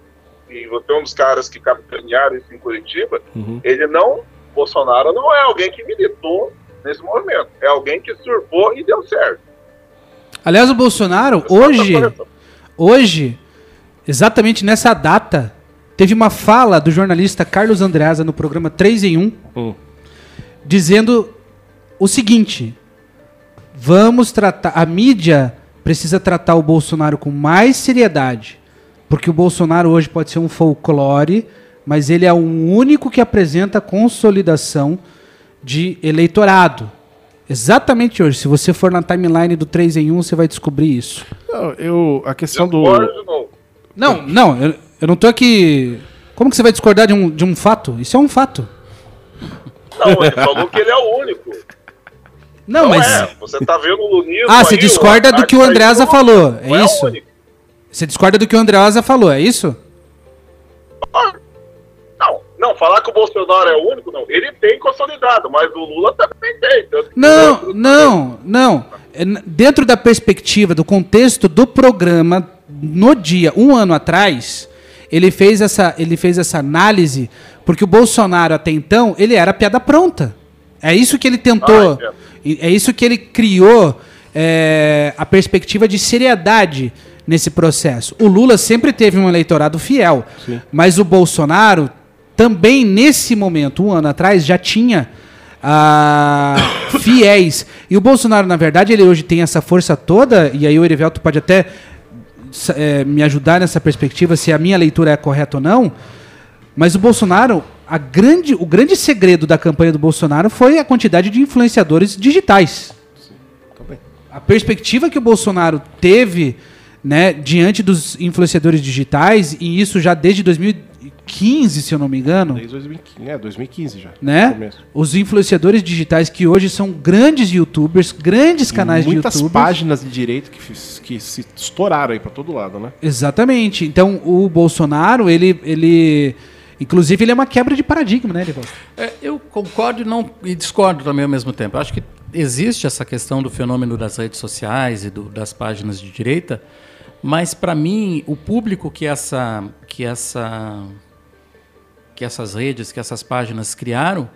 e você é um dos caras que capitanearam isso em Curitiba, uhum. ele não, Bolsonaro não é alguém que militou nesse movimento, é alguém que surfou e deu certo. Aliás, o Bolsonaro, hoje, hoje, exatamente nessa data, teve uma fala do jornalista Carlos Andreasa no programa 3 em 1, uhum. dizendo o seguinte: vamos tratar. A mídia precisa tratar o Bolsonaro com mais seriedade, porque o Bolsonaro hoje pode ser um folclore, mas ele é o único que apresenta consolidação de eleitorado. Exatamente hoje. Se você for na timeline do 3 em 1, você vai descobrir isso. Não, eu, a questão do. Não, não, eu, eu não tô aqui. Como que você vai discordar de um, de um fato? Isso é um fato. Não, ele falou que ele é o único. Não, não mas. É. Você tá vendo o Lunismo. Ah, você discorda do que o Andreasa falou. É, é isso? Você discorda do que o Andreasa falou, é isso? Não, não, falar que o Bolsonaro é o único, não. Ele tem consolidado, mas o Lula também tem. Não, não, não. É, dentro da perspectiva, do contexto do programa, no dia, um ano atrás, ele fez essa, ele fez essa análise, porque o Bolsonaro, até então, ele era piada pronta. É isso que ele tentou. Ah, é isso que ele criou é, a perspectiva de seriedade nesse processo. O Lula sempre teve um eleitorado fiel, Sim. mas o Bolsonaro também nesse momento, um ano atrás, já tinha ah, fiéis. E o Bolsonaro, na verdade, ele hoje tem essa força toda, e aí o Erivelto pode até é, me ajudar nessa perspectiva, se a minha leitura é correta ou não. Mas o Bolsonaro, a grande, o grande segredo da campanha do Bolsonaro foi a quantidade de influenciadores digitais. Sim, a perspectiva que o Bolsonaro teve né, diante dos influenciadores digitais, e isso já desde 2015, 2015, se eu não me engano. Desde 2015, é, 2015 já. Né? Os influenciadores digitais que hoje são grandes youtubers, grandes canais de youtubers. Muitas páginas de direito que, que se estouraram aí para todo lado, né? Exatamente. Então o Bolsonaro, ele, ele Inclusive, ele é uma quebra de paradigma, né, Edivaldo? É, eu concordo e, não, e discordo também ao mesmo tempo. Eu acho que existe essa questão do fenômeno das redes sociais e do, das páginas de direita, mas para mim, o público que essa, que essa que essas redes, que essas páginas criaram,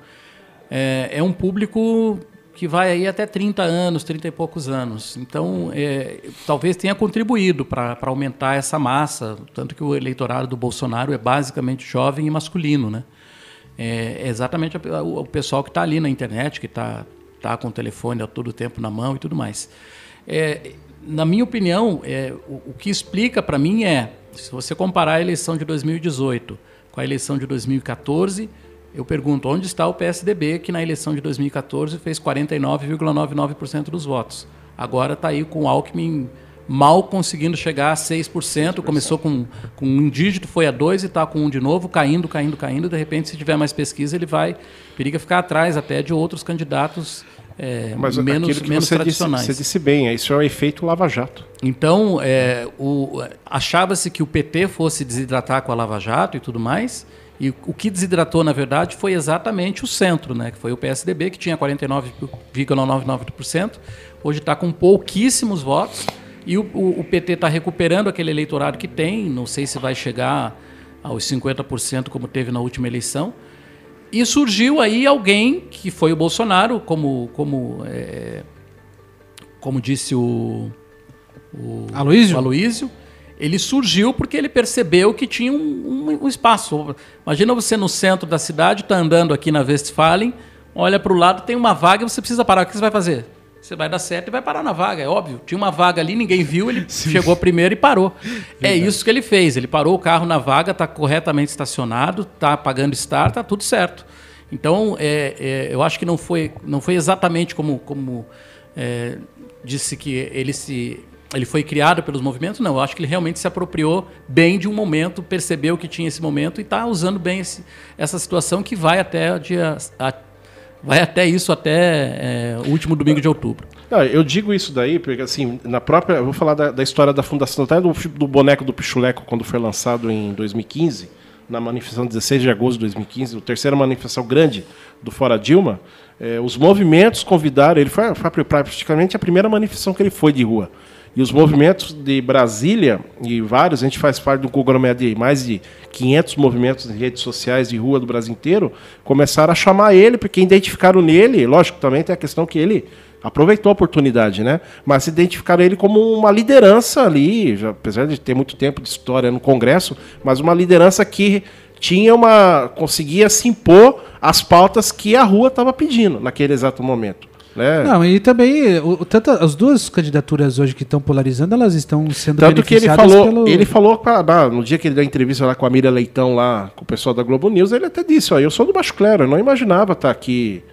é, é um público que vai aí até 30 anos, 30 e poucos anos. Então, é, talvez tenha contribuído para aumentar essa massa, tanto que o eleitorado do Bolsonaro é basicamente jovem e masculino, né? É, é exatamente o, o pessoal que está ali na internet, que está tá com o telefone a todo tempo na mão e tudo mais. É, na minha opinião, é, o, o que explica para mim é, se você comparar a eleição de 2018 com a eleição de 2014 eu pergunto, onde está o PSDB, que na eleição de 2014 fez 49,99% dos votos? Agora está aí com o Alckmin mal conseguindo chegar a 6%, começou com, com um dígito, foi a 2 e está com um de novo, caindo, caindo, caindo. De repente, se tiver mais pesquisa, ele vai, periga ficar atrás até de outros candidatos é, Mas menos, que menos você tradicionais. Disse, você disse bem, isso é o efeito Lava Jato. Então, é, achava-se que o PT fosse desidratar com a Lava Jato e tudo mais, e o que desidratou, na verdade, foi exatamente o centro, né? que foi o PSDB, que tinha 49,99%, hoje está com pouquíssimos votos, e o, o, o PT está recuperando aquele eleitorado que tem, não sei se vai chegar aos 50% como teve na última eleição. E surgiu aí alguém que foi o Bolsonaro, como, como, é, como disse o, o Aloysio? Ele surgiu porque ele percebeu que tinha um, um, um espaço. Imagina você no centro da cidade, está andando aqui na Westfalen, olha para o lado, tem uma vaga e você precisa parar. O que você vai fazer? Você vai dar certo e vai parar na vaga, é óbvio. Tinha uma vaga ali, ninguém viu, ele Sim. chegou primeiro e parou. É isso que ele fez. Ele parou o carro na vaga, está corretamente estacionado, está pagando estar, está tudo certo. Então, é, é, eu acho que não foi, não foi exatamente como, como é, disse que ele se ele foi criado pelos movimentos? Não, eu acho que ele realmente se apropriou bem de um momento, percebeu que tinha esse momento e está usando bem esse, essa situação que vai até o dia. A, vai até isso até é, o último domingo de outubro. Não, eu digo isso daí porque assim na própria eu vou falar da, da história da fundação até do, do boneco do Pichuleco quando foi lançado em 2015 na manifestação 16 de agosto de 2015 a terceira manifestação grande do Fora Dilma é, os movimentos convidaram ele foi, foi praticamente a primeira manifestação que ele foi de rua e os movimentos de Brasília, e vários, a gente faz parte do conglomerado de mais de 500 movimentos em redes sociais de rua do Brasil inteiro, começaram a chamar ele, porque identificaram nele, lógico, também tem a questão que ele aproveitou a oportunidade, né? Mas identificaram ele como uma liderança ali, já, apesar de ter muito tempo de história no Congresso, mas uma liderança que tinha uma conseguia se impor às pautas que a rua estava pedindo naquele exato momento. Né? Não, e também o, tanto as duas candidaturas hoje que estão polarizando, elas estão sendo tanto que ele falou, pelo... ele falou pra, no dia que ele deu a entrevista lá com a Miriam Leitão lá com o pessoal da Globo News, ele até disse, ó, eu sou do Baixo Clero, eu não imaginava estar tá aqui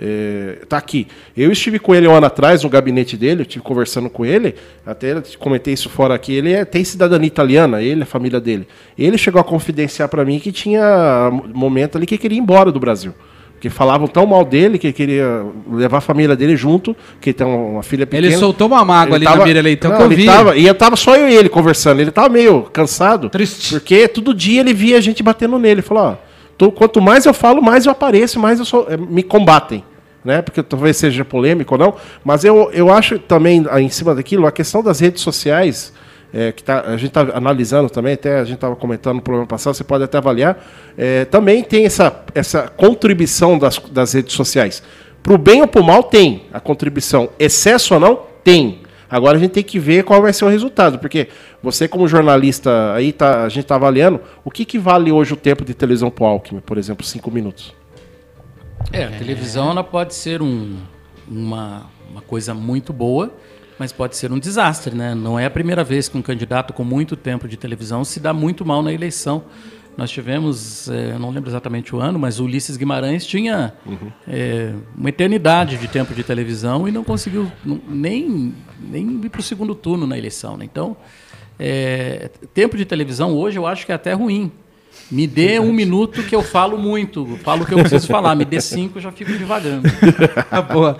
é, tá aqui. Eu estive com ele um ano atrás no gabinete dele, eu estive conversando com ele, até comentei isso fora aqui. Ele é, tem cidadania italiana, ele, a família dele. Ele chegou a confidenciar para mim que tinha momento ali que queria ir embora do Brasil. Porque falavam tão mal dele que queria levar a família dele junto, que tem uma filha pequena. Ele soltou uma mágoa ali tava, na Mira Leitão não, que eu vi. Tava, e eu tava só eu e ele conversando. Ele tava meio cansado. Triste. Porque todo dia ele via a gente batendo nele. Ele falou, ó, tô, quanto mais eu falo, mais eu apareço, mais eu sou, é, me combatem. Né? Porque talvez seja polêmico ou não. Mas eu, eu acho também, em cima daquilo, a questão das redes sociais é, que tá, a gente está analisando também, até a gente estava comentando no programa passado, você pode até avaliar, é, também tem essa, essa contribuição das, das redes sociais. Para o bem ou para o mal, tem a contribuição. Excesso ou não? Tem. Agora a gente tem que ver qual vai ser o resultado, porque você, como jornalista, aí tá, a gente está avaliando, o que, que vale hoje o tempo de televisão para o Alckmin, por exemplo, cinco minutos? É, a televisão ela pode ser um, uma, uma coisa muito boa, mas pode ser um desastre, né? Não é a primeira vez que um candidato com muito tempo de televisão se dá muito mal na eleição. Nós tivemos, é, não lembro exatamente o ano, mas o Ulisses Guimarães tinha uhum. é, uma eternidade de tempo de televisão e não conseguiu nem, nem ir para o segundo turno na eleição. Né? Então, é, tempo de televisão hoje eu acho que é até ruim. Me dê um minuto que eu falo muito, falo o que eu preciso falar. Me dê cinco, eu já fico devagando. Boa.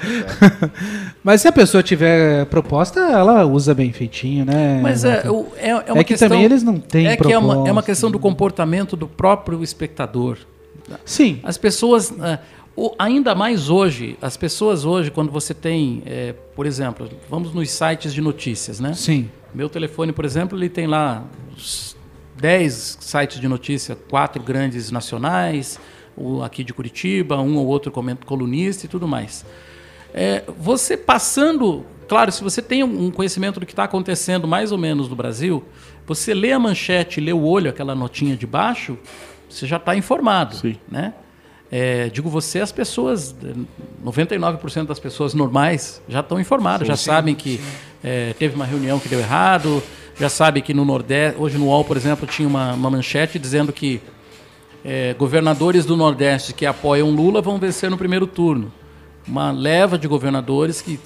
Mas se a pessoa tiver proposta, ela usa bem feitinho, né? Mas é, é, é uma É que questão, também eles não têm é que é uma, é proposta, uma questão do comportamento do próprio espectador. Sim. As pessoas, o- ainda mais hoje, as pessoas hoje, quando você tem, eh, por exemplo, vamos nos sites de notícias, né? Sim. Meu telefone, por exemplo, ele tem lá 10 sites de notícia, quatro grandes nacionais, o aqui de Curitiba, um ou outro colunista e tudo mais. É, você passando, claro, se você tem um conhecimento do que está acontecendo mais ou menos no Brasil, você lê a manchete, lê o olho, aquela notinha de baixo, você já está informado, Sim. né? É, digo você, as pessoas, eh, 99% das pessoas normais já estão informadas, já sabem que eh, teve uma reunião que deu errado, já sabem que no Nordeste, hoje no UOL, por exemplo, tinha uma, uma manchete dizendo que eh, governadores do Nordeste que apoiam Lula vão vencer no primeiro turno. Uma leva de governadores que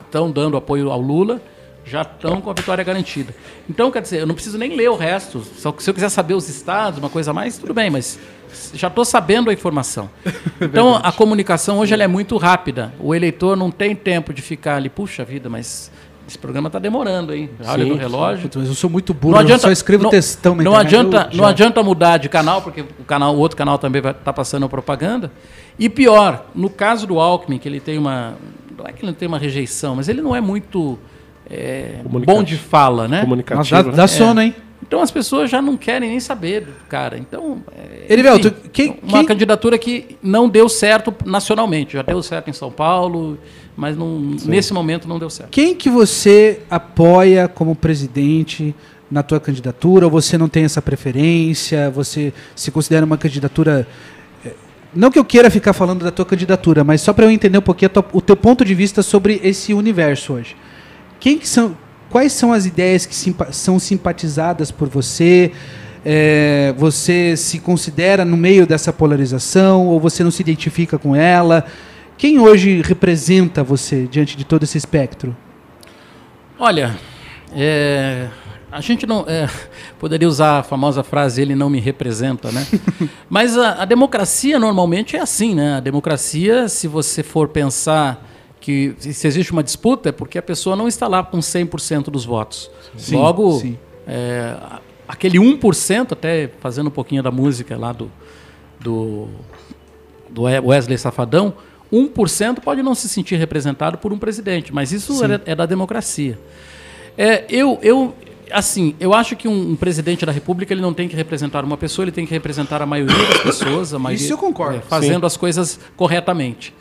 estão dando apoio ao Lula já estão com a vitória garantida. Então, quer dizer, eu não preciso nem ler o resto. Só que se eu quiser saber os estados, uma coisa a mais, tudo bem, mas já estou sabendo a informação. Então, a comunicação hoje é muito rápida. O eleitor não tem tempo de ficar ali, puxa vida, mas esse programa está demorando, hein? Olha Sim, no relógio. Putz, mas eu sou muito burro, eu só escrevo não, textão não internet, adianta, não adianta mudar de canal, porque o, canal, o outro canal também vai estar passando propaganda. E pior, no caso do Alckmin, que ele tem uma. Não é que ele não tem uma rejeição, mas ele não é muito é, bom de fala, né? Mas Comunicativo. dá, né? dá sono, hein? Então as pessoas já não querem nem saber do cara. Então. é, Erivelto, enfim, quem- uma quem- candidatura que não deu certo nacionalmente. Já deu certo em São Paulo, mas não, nesse momento não deu certo. Quem que você apoia como presidente na tua candidatura? Ou você não tem essa preferência? Você se considera uma candidatura... eh, Não que eu queira ficar falando da tua candidatura, mas só para eu entender um pouquinho tua- o teu ponto de vista sobre esse universo hoje. Quem que são, quais são as ideias que simpa- são simpatizadas por você? Eh, você se considera no meio dessa polarização ou você não se identifica com ela? Quem hoje representa você diante de todo esse espectro? Olha, é, a gente não é, poderia usar a famosa frase "ele não me representa", né? Mas a, a democracia normalmente é assim, né? A democracia, se você for pensar que se existe uma disputa, é porque a pessoa não está lá com 100% dos votos. Sim, Logo, sim. é, aquele 1%, até fazendo um pouquinho da música lá do, do, do Wesley Safadão, 1% pode não se sentir representado por um presidente, mas isso é, é da democracia. É, eu, eu, assim, eu acho que um, um presidente da República ele não tem que representar uma pessoa, ele tem que representar a maioria das pessoas, a maioria, Isso eu concordo. é, fazendo as coisas corretamente.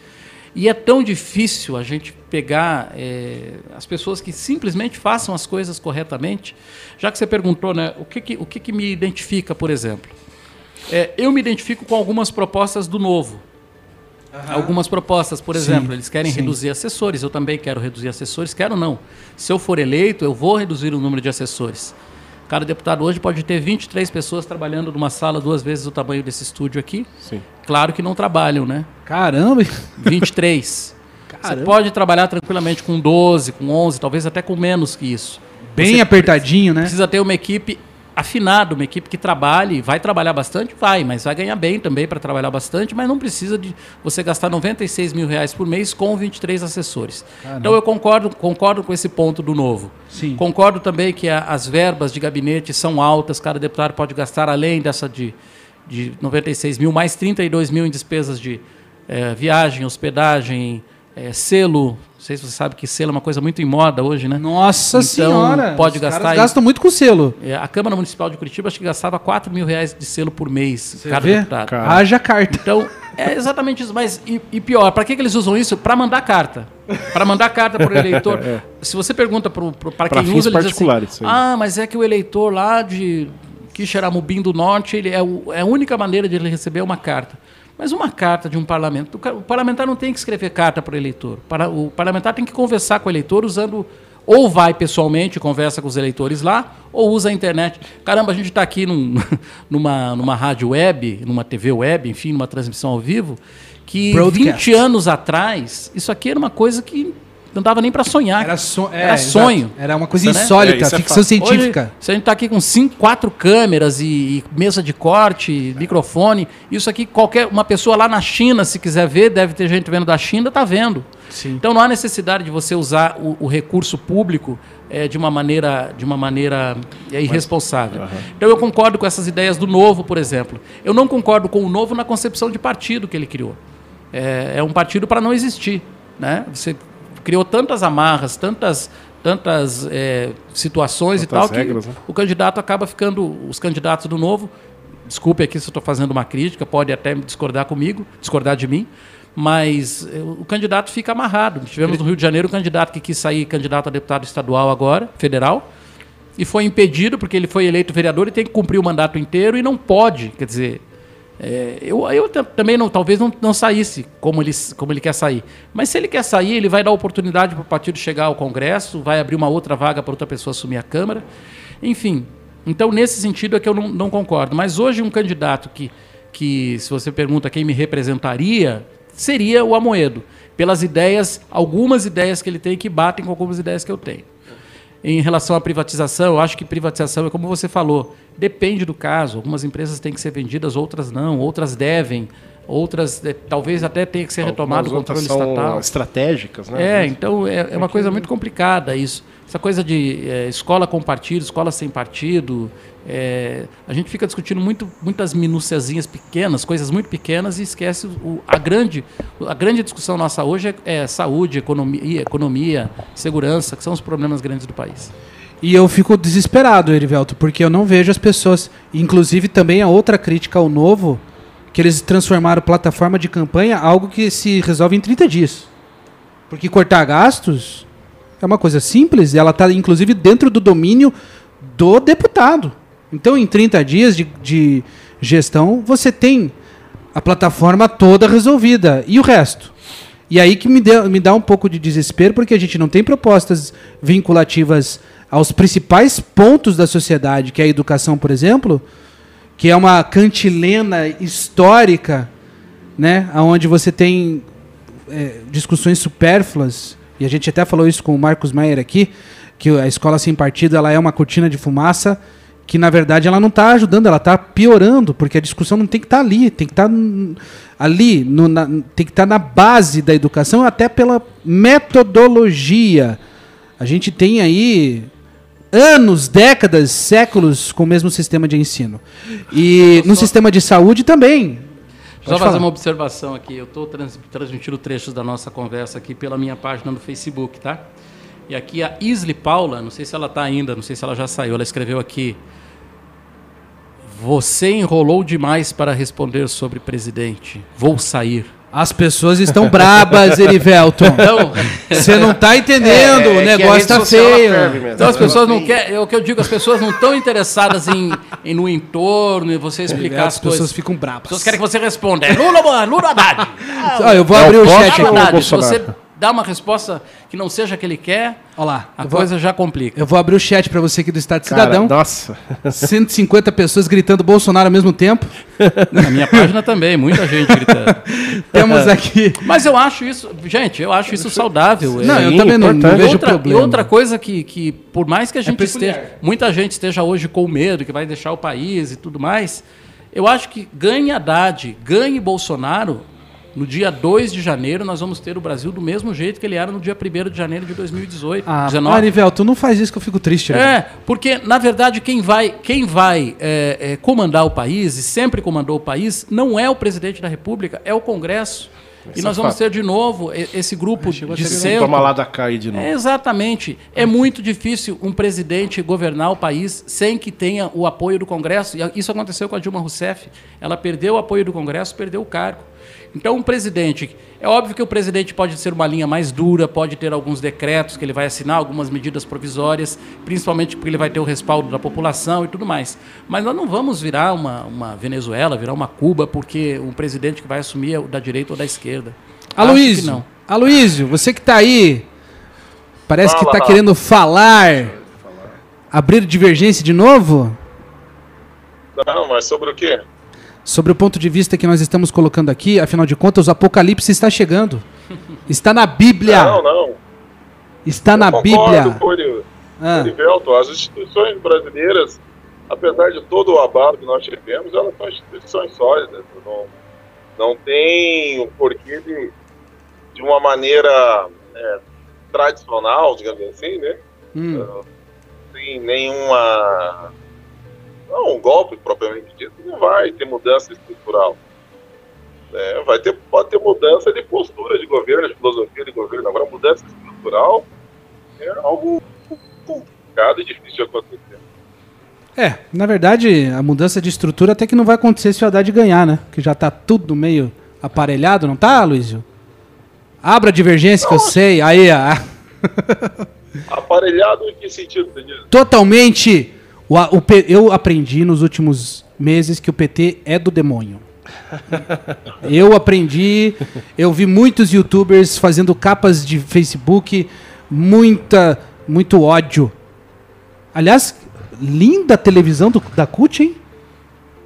E é tão difícil a gente pegar é, as pessoas que simplesmente façam as coisas corretamente. Já que você perguntou, né, o que, que, o que, que me identifica, por exemplo? É, eu me identifico com algumas propostas do novo. Algumas propostas, por Sim, exemplo, eles querem sim. reduzir assessores, eu também quero reduzir assessores, quero não. Se eu for eleito, eu vou reduzir o número de assessores. Cada deputado hoje pode ter 23 pessoas trabalhando numa sala duas vezes o tamanho desse estúdio aqui. Sim. Claro que não trabalham, né? Caramba! 23. Você Caramba. pode trabalhar tranquilamente com 12, com 11, talvez até com menos que isso. Bem Você apertadinho, né? Precisa ter uma equipe afinada, uma equipe que trabalhe, vai trabalhar bastante, vai, mas vai ganhar bem também para trabalhar bastante, mas não precisa de você gastar 96 mil reais por mês com 23 assessores. Então eu concordo, concordo com esse ponto do novo. Sim. Concordo também que a- as verbas de gabinete são altas, cada deputado pode gastar além dessa de, de 96 mil, mais 32 mil em despesas de eh, viagem, hospedagem, eh, selo. Não sei se você sabe que selo é uma coisa muito em moda hoje, né? Nossa Então, senhora! pode os gastar aí- gastam muito com selo. É, a Câmara Municipal de Curitiba acho que gastava 4 mil reais de selo por mês, cada vê? deputado. Cara. Haja carta. Então, é exatamente isso. Mas, e, e pior, para que, que eles usam isso? Para mandar carta. Para mandar carta para o eleitor. Se você pergunta para quem usa, ele diz assim, ah, mas é que o eleitor lá de Quixeramobim do Norte, ele é, o- é a única maneira de ele receber uma carta. Mas uma carta de um parlamento, o parlamentar não tem que escrever carta para o eleitor. O parlamentar tem que conversar com o eleitor usando ou vai pessoalmente conversa com os eleitores lá, ou usa a internet. Caramba, a gente está aqui num- numa, numa rádio web, numa TV web, enfim, numa transmissão ao vivo, que Broadcast. 20 anos atrás, isso aqui era uma coisa que não dava nem para sonhar. Era, so é, era sonho. Exato. Era uma coisa Né? insólita, É, isso é ficção científica. Hoje, se a gente está aqui com cinco, quatro câmeras e, e mesa de corte, microfone, isso aqui qualquer uma pessoa lá na China, se quiser ver, deve ter gente vendo da China, está vendo. Sim. Então não há necessidade de você usar o, o recurso público eh, de uma maneira, de uma maneira eh, irresponsável. Então eu concordo com essas ideias do novo, por exemplo. Eu não concordo com o novo na concepção de partido que ele criou. É, é um partido para não existir, né? Você criou tantas amarras, tantas tantas eh, situações e Tantas tal regras, que né? o candidato acaba ficando os candidatos do novo desculpe aqui se eu estou fazendo uma crítica pode até discordar comigo discordar de mim mas eh, o candidato fica amarrado tivemos no Rio de Janeiro um candidato que quis sair candidato a deputado estadual agora federal e foi impedido porque ele foi eleito vereador e tem que cumprir o mandato inteiro e não pode quer dizer é, eu, eu ta- também não, talvez não, não saísse como ele, como ele quer sair. Mas se ele quer sair, ele vai dar oportunidade para o partido chegar ao Congresso, vai abrir uma outra vaga para outra pessoa assumir a Câmara. Enfim, então nesse sentido é que eu não, não concordo. Mas hoje um candidato que, que, se você pergunta quem me representaria, seria o Amoedo. Pelas ideias, algumas ideias que ele tem que batem com algumas ideias que eu tenho. Em relação à privatização, eu acho que privatização é como você falou, depende do caso. Algumas empresas têm que ser vendidas, outras não, outras devem, outras eh, talvez até tenha que ser retomado o controle estatal. estratégicas, né? É, então é, é uma coisa muito complicada isso. Essa coisa de eh, escola com partido, escola sem partido. eh, a gente fica discutindo muito, muitas minuciazinhas pequenas, coisas muito pequenas, e esquece o, a, grande, a grande discussão nossa hoje é, é saúde, economia, economia, segurança, que são os problemas grandes do país. E eu fico desesperado, Erivelto, porque eu não vejo as pessoas. Inclusive, também a outra crítica ao novo, que eles transformaram plataforma de campanha algo que se resolve em 30 dias. Porque cortar gastos é uma coisa simples, ela está, inclusive, dentro do domínio do deputado. Então, em 30 dias de, de gestão, você tem a plataforma toda resolvida. E o resto? E aí que me, deu, me dá um pouco de desespero, porque a gente não tem propostas vinculativas aos principais pontos da sociedade, que é a educação, por exemplo, que é uma cantilena histórica, né, onde você tem é, discussões supérfluas, e a gente até falou isso com o Marcos Maier aqui, que a escola sem partido ela é uma cortina de fumaça que na verdade ela não está ajudando, ela está piorando, porque a discussão não tem que estar ali, tem que estar n- ali, no- na- tem que estar na base da educação, até pela metodologia. A gente tem aí anos, décadas, séculos com o mesmo sistema de ensino. E no sistema de saúde também. Só Pode fazer falar. uma observação aqui. Eu estou transmitindo trechos da nossa conversa aqui pela minha página no Facebook, tá? E aqui a Isli Paula, não sei se ela está ainda, não sei se ela já saiu, ela escreveu aqui. Você enrolou demais para responder sobre presidente. Vou sair. As pessoas estão brabas, Erivelton. Então, Você não tá entendendo, É, o é que a negócio tá social, ela feio. então as pessoas não querem. É o que eu digo, as pessoas não estão interessadas em, em no entorno, em você explicar As as pessoas coisas. ficam As brabas. pessoas querem que você responda. É Lula, mano, Lula Haddad. Ó, eu vou É o abrir o poste chat É ou aqui. o se Bolsonaro? você dá uma resposta que não seja a que ele quer, Olha lá. a eu vou- coisa já complica. Eu vou abrir o chat pra você aqui do Estado Cara, Cidadão. Nossa. 150 pessoas gritando Bolsonaro ao mesmo tempo. Na minha página também, muita gente gritando. Temos aqui. Mas eu acho isso, gente, eu acho isso saudável. Não, É, eu Sim, também não, não e vejo outra, e problema. outra coisa que, que, por mais que a gente peculiar. esteja, muita gente esteja hoje com medo que vai deixar o país e tudo mais, eu acho que ganhe Haddad, ganhe Bolsonaro, no dia 2 de janeiro nós vamos ter o Brasil do mesmo jeito que ele era no dia 1 de janeiro de 2018, Ah, 19. Arivel, tu não faz isso que eu fico triste. Arivel. É, porque na verdade quem vai, quem vai é, é, comandar o país e sempre comandou o país não é o presidente da República, é o Congresso. e Isso nós é vamos ter de novo esse grupo de centro. Toma lá da cá de novo. É, exatamente. É muito difícil um presidente governar o país sem que tenha o apoio do Congresso. E isso aconteceu com a Dilma Rousseff. Ela perdeu o apoio do Congresso, perdeu o cargo. Então, um presidente. É óbvio que o presidente pode ser uma linha mais dura, pode ter alguns decretos que ele vai assinar, algumas medidas provisórias, principalmente porque ele vai ter o respaldo da população e tudo mais. Mas nós não vamos virar uma, uma Venezuela, virar uma Cuba, porque um presidente que vai assumir é o da direita ou da esquerda. Que Aloísio, não. Aloísio, você que tá aí, parece que Fala, tá Rafa. querendo falar, abrir divergência de novo Não, mas sobre o quê? Sobre o ponto de vista que nós estamos colocando aqui. Afinal de contas, o apocalipse está chegando. Está na Bíblia. Não, não. Está na Bíblia. Ele, ah. As instituições brasileiras, apesar de todo o abalo que nós tivemos, elas são instituições sólidas. Não, não tem o porquê de, de uma maneira é, tradicional, digamos assim, né? Hum. Sem nenhuma. Não, um golpe propriamente dito, não vai ter mudança estrutural. É, vai ter, pode ter mudança de postura de governo, de filosofia de governo. Agora, mudança estrutural é algo complicado e difícil de acontecer. É, na verdade, a mudança de estrutura até que não vai acontecer se o Haddad ganhar, né? Que já tá tudo meio aparelhado, não tá, Luizio? Abra a divergência Nossa. que eu sei. Aí, ó. Aparelhado em que sentido? Totalmente. O, o, eu aprendi nos últimos meses que o PT é do demônio. Eu aprendi, eu vi muitos youtubers fazendo capas de Facebook, muita, muito ódio. Aliás, linda televisão do, da CUT, hein?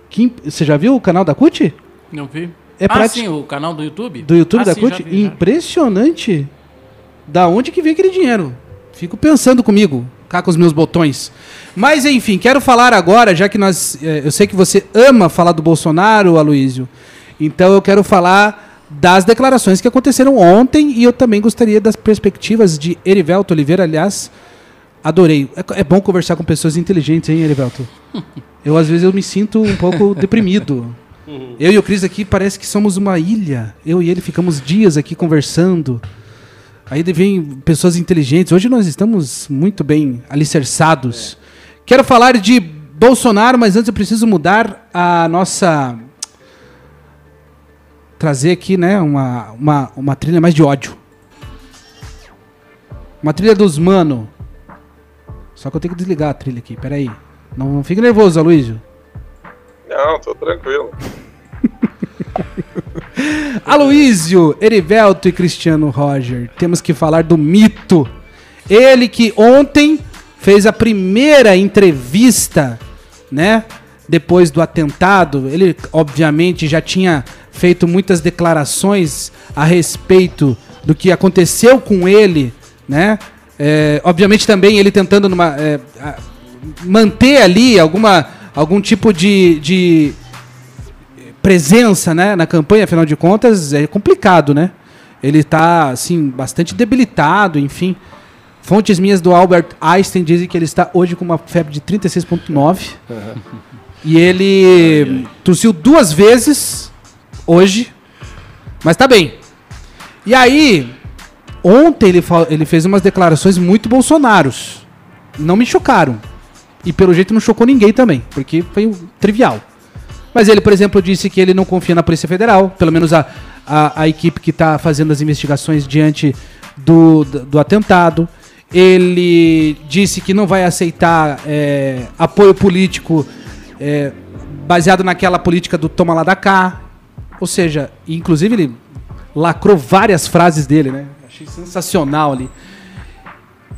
Que, você já viu o canal da CUT? Não vi. É ah, sim, o canal do YouTube? Do YouTube ah, da sim, CUT? Vi, Impressionante. Da onde que vem aquele dinheiro? Fico pensando comigo, cá com os meus botões. Mas enfim, quero falar agora, já que nós. Eh, eu sei que você ama falar do Bolsonaro, Aloísio. Então eu quero falar das declarações que aconteceram ontem e eu também gostaria das perspectivas de Erivelto Oliveira, aliás. Adorei. É, é bom conversar com pessoas inteligentes, hein, Erivelto? Eu, às vezes, eu me sinto um pouco deprimido. Eu e o Cris aqui parece que somos uma ilha. Eu e ele ficamos dias aqui conversando. Aí vem pessoas inteligentes. Hoje nós estamos muito bem alicerçados. É. Quero falar de Bolsonaro, mas antes eu preciso mudar a nossa. Trazer aqui, né, uma, uma, uma trilha mais de ódio. Uma trilha dos mano. Só que eu tenho que desligar a trilha aqui, peraí. Não, não fique nervoso, Aloysio. Não, tô tranquilo. Aloísio, Erivelto e Cristiano Roger. Temos que falar do mito. Ele que ontem fez a primeira entrevista, né? Depois do atentado. Ele, obviamente, já tinha feito muitas declarações a respeito do que aconteceu com ele, né? É, obviamente também ele tentando numa, é, manter ali alguma, algum tipo de, de presença né, na campanha, afinal de contas, é complicado, né? Ele está, assim, bastante debilitado, enfim. Fontes minhas do Albert Einstein dizem que ele está hoje com uma febre de 36,9. e ele tossiu duas vezes hoje, mas tá bem. E aí, ontem ele, ele fez umas declarações muito bolsonaros. Não me chocaram. E pelo jeito não chocou ninguém também, porque foi trivial. Mas ele, por exemplo, disse que ele não confia na Polícia Federal, pelo menos a, a, a equipe que está fazendo as investigações diante do, do, do, atentado. Ele disse que não vai aceitar é, apoio político é, baseado naquela política do toma lá da cá. Ou seja, inclusive ele lacrou várias frases dele, né? Achei sensacional ali.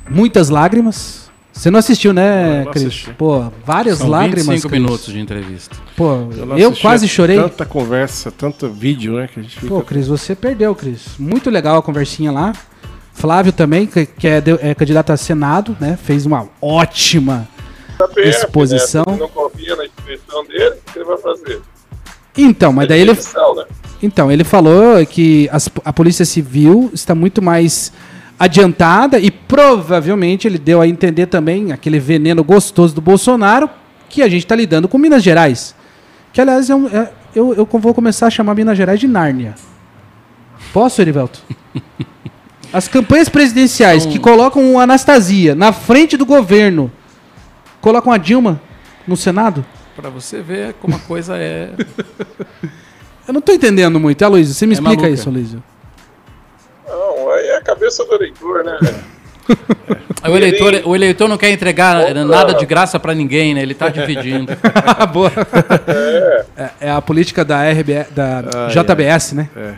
Muitas lágrimas, você não assistiu, né, Cris? Assisti. Pô, várias São lágrimas. 25 Chris. minutos de entrevista. Pô, eu, eu quase chorei. Tanta conversa, tanto vídeo, né? Que a gente fica... Pô, Cris, você perdeu, Cris. Muito legal a conversinha lá. Flávio também, que, que é, é, candidato a Senado, né? Fez uma ótima tá PF, exposição. Né? Se não confia na instituição dele, o que ele vai fazer? Então, mas daí ele. Né? Então, ele falou que as, a Polícia Civil está muito mais adiantada e provavelmente ele deu a entender também aquele veneno gostoso do Bolsonaro que a gente está lidando com Minas Gerais. Que, aliás, é um, é, eu, eu vou começar a chamar Minas Gerais de Nárnia. Posso, Erivelto? As campanhas presidenciais que colocam o Anastasia na frente do governo, colocam a Dilma no Senado? Para você ver como a coisa é. eu não estou entendendo muito, é, Luiz? Você me é explica maluca. isso, Luiz. É a cabeça do eleitor, né? o, eleitor, o eleitor não quer entregar nada de graça para ninguém, né? Ele está dividindo. Boa. É. é. é. a política da, RB, da ah, JBS, é. né? É.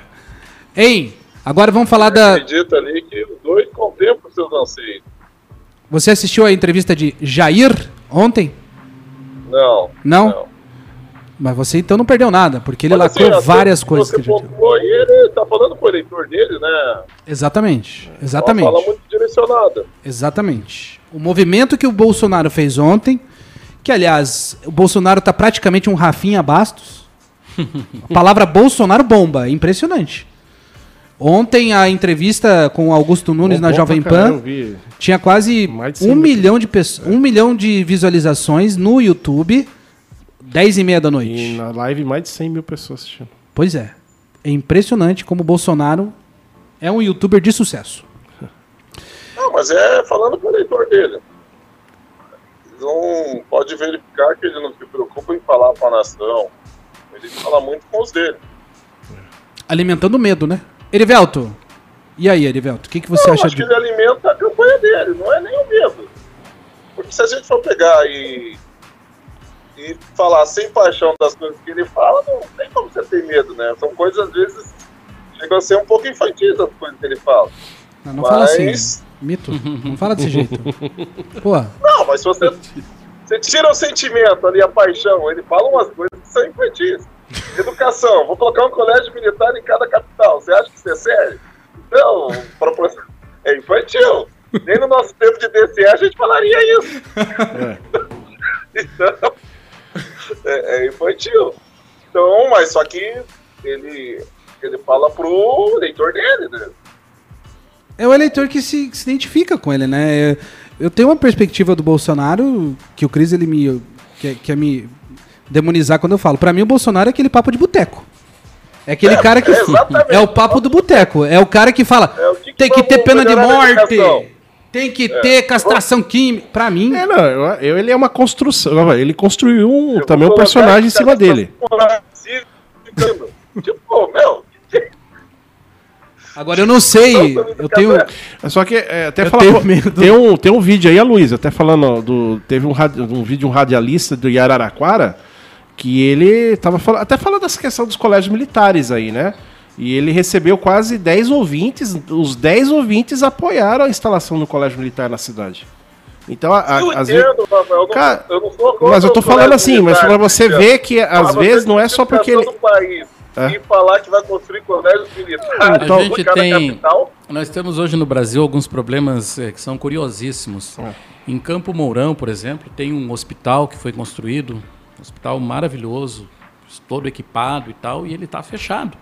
Ei, agora vamos falar Eu da. Acredita ali que os dois contemplam seus anseios. Você assistiu a entrevista de Jair ontem? Não. Não? não. Mas você então não perdeu nada, porque ele Mas, lacrou assim, várias coisas. Você que pontuou, e ele tá falando com o eleitor dele, né? Exatamente, exatamente. Ela fala muito aconteceu nada. Exatamente. O movimento que o Bolsonaro fez ontem, que aliás, o Bolsonaro tá praticamente um Rafinha Bastos. A palavra Bolsonaro bomba, é impressionante. Ontem a entrevista com o Augusto Nunes Bom, na Jovem Pan eu vi. tinha quase Mais de 100 um mil milhão de pessoas, um milhão de visualizações no YouTube, 10 e meia da noite. E na live mais de 100 mil pessoas assistindo. Pois é. É impressionante como o Bolsonaro é um youtuber de sucesso. Não, mas é falando com o eleitor dele. Não pode verificar que ele não se preocupa em falar com a nação. Ele fala muito com os dele. Alimentando medo, né? Erivelto. E aí, Erivelto? O que, que você não, acha acho de. que ele alimenta a campanha dele, não é nem o medo. Porque se a gente for pegar e, e falar sem paixão das coisas que ele fala, não tem como você ter medo, né? São coisas, às vezes, chegam a ser um pouco infantis as coisas que ele fala. Não, não fala assim. Mas- Mito. Não fala desse jeito. Pô, Não, mas se você, você tira o sentimento ali, a paixão, ele fala umas coisas que são infantis. Educação, vou colocar um colégio militar em cada capital. Você acha que isso é sério? Não, é infantil. Nem no nosso tempo de DCE a gente falaria isso. Então, é, é infantil. Então, mas só que ele, ele fala pro leitor dele, né? é o eleitor que se, que se identifica com ele, né? Eu tenho uma perspectiva do Bolsonaro que o Cris ele me quer, quer me demonizar quando eu falo. Pra mim o Bolsonaro é aquele papo de boteco. É aquele É, cara que é é o papo do boteco. É o cara que fala É, que que tem que ter pena de morte? Tem que ter castração química. Pra mim, É, não, eu, eu- ele é uma construção. Ele construiu um, também um personagem em cima dele. ficando. Tipo, meu, agora eu não sei. Eu tenho. É Só que é, até Eu falar, pô. Tem, um, tem um vídeo aí, a Luísa, até falando do. Teve um, um vídeo de um radialista do Yararaquara que ele tava falando. Até falando dessa questão dos colégios militares aí, né? E ele recebeu quase 10 ouvintes. Os 10 ouvintes apoiaram a instalação do colégio militar na cidade. Então, a, a- eu às vezes. entendo, Rafael, eu não, Cara, eu não sou Mas eu tô falando assim, mas militar, pra você entendeu? ver que às Mas vezes você não é só porque ele. país É. e falar que vai construir colégios militares Então, a gente tem- capital. Nós temos hoje no Brasil alguns problemas eh, que são curiosíssimos. É. Em Campo Mourão, por exemplo, tem um hospital que foi construído, um hospital maravilhoso, todo equipado e tal, e ele está fechado.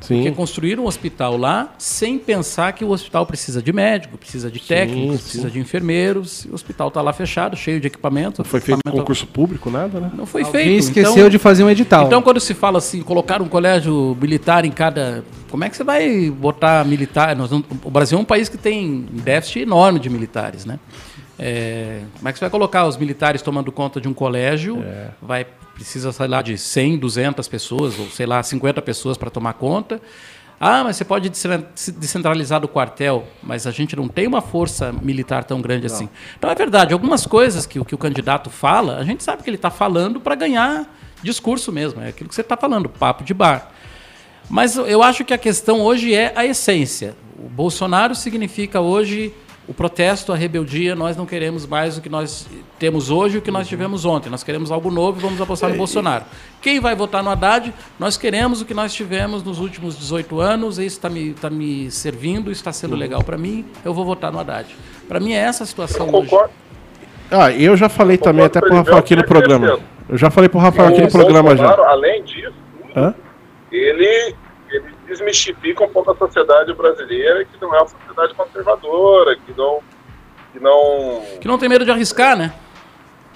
Porque Sim. construíram um hospital lá sem pensar que o hospital precisa de médico, precisa de técnicos, sim. precisa de enfermeiros. O hospital está lá fechado, cheio de equipamento. Não foi feito equipamento- concurso público, nada, né? Não foi Alguém feito. esqueceu então- de fazer um edital. então, quando se fala assim, colocar um colégio militar em cada. Como é que você vai botar militar? Nós não- o Brasil é um país que tem um déficit enorme de militares, né? É, como é que você vai colocar os militares tomando conta de um colégio? Vai precisa, sei lá, de 100, 200 pessoas, ou sei lá, 50 pessoas para tomar conta. Ah, mas você pode descentralizar do quartel, mas a gente não tem uma força militar tão grande assim. Então é verdade, algumas coisas que, o- que o candidato fala, a gente sabe que ele está falando para ganhar discurso mesmo, é aquilo que você está falando, papo de bar. Mas eu acho que a questão hoje é a essência. O Bolsonaro significa hoje o protesto, a rebeldia. Nós não queremos mais o que nós temos hoje e o que nós tivemos ontem. Nós queremos algo novo e vamos apostar no Bolsonaro. Quem vai votar no Haddad? Nós queremos o que nós tivemos nos últimos 18 anos. Isso está me, tá me servindo, está sendo legal para mim. Eu vou votar no Haddad. Para mim é essa a situação Eu hoje. concordo. Ah, eu já falei também até pro Concordo com Rafael aqui no eu programa. Eu já falei pro Rafael aqui O no programa já. Além disso, Hã? ele desmistifica um pouco a sociedade brasileira, que não é uma sociedade conservadora, que não. Que não Que não tem medo de arriscar, né?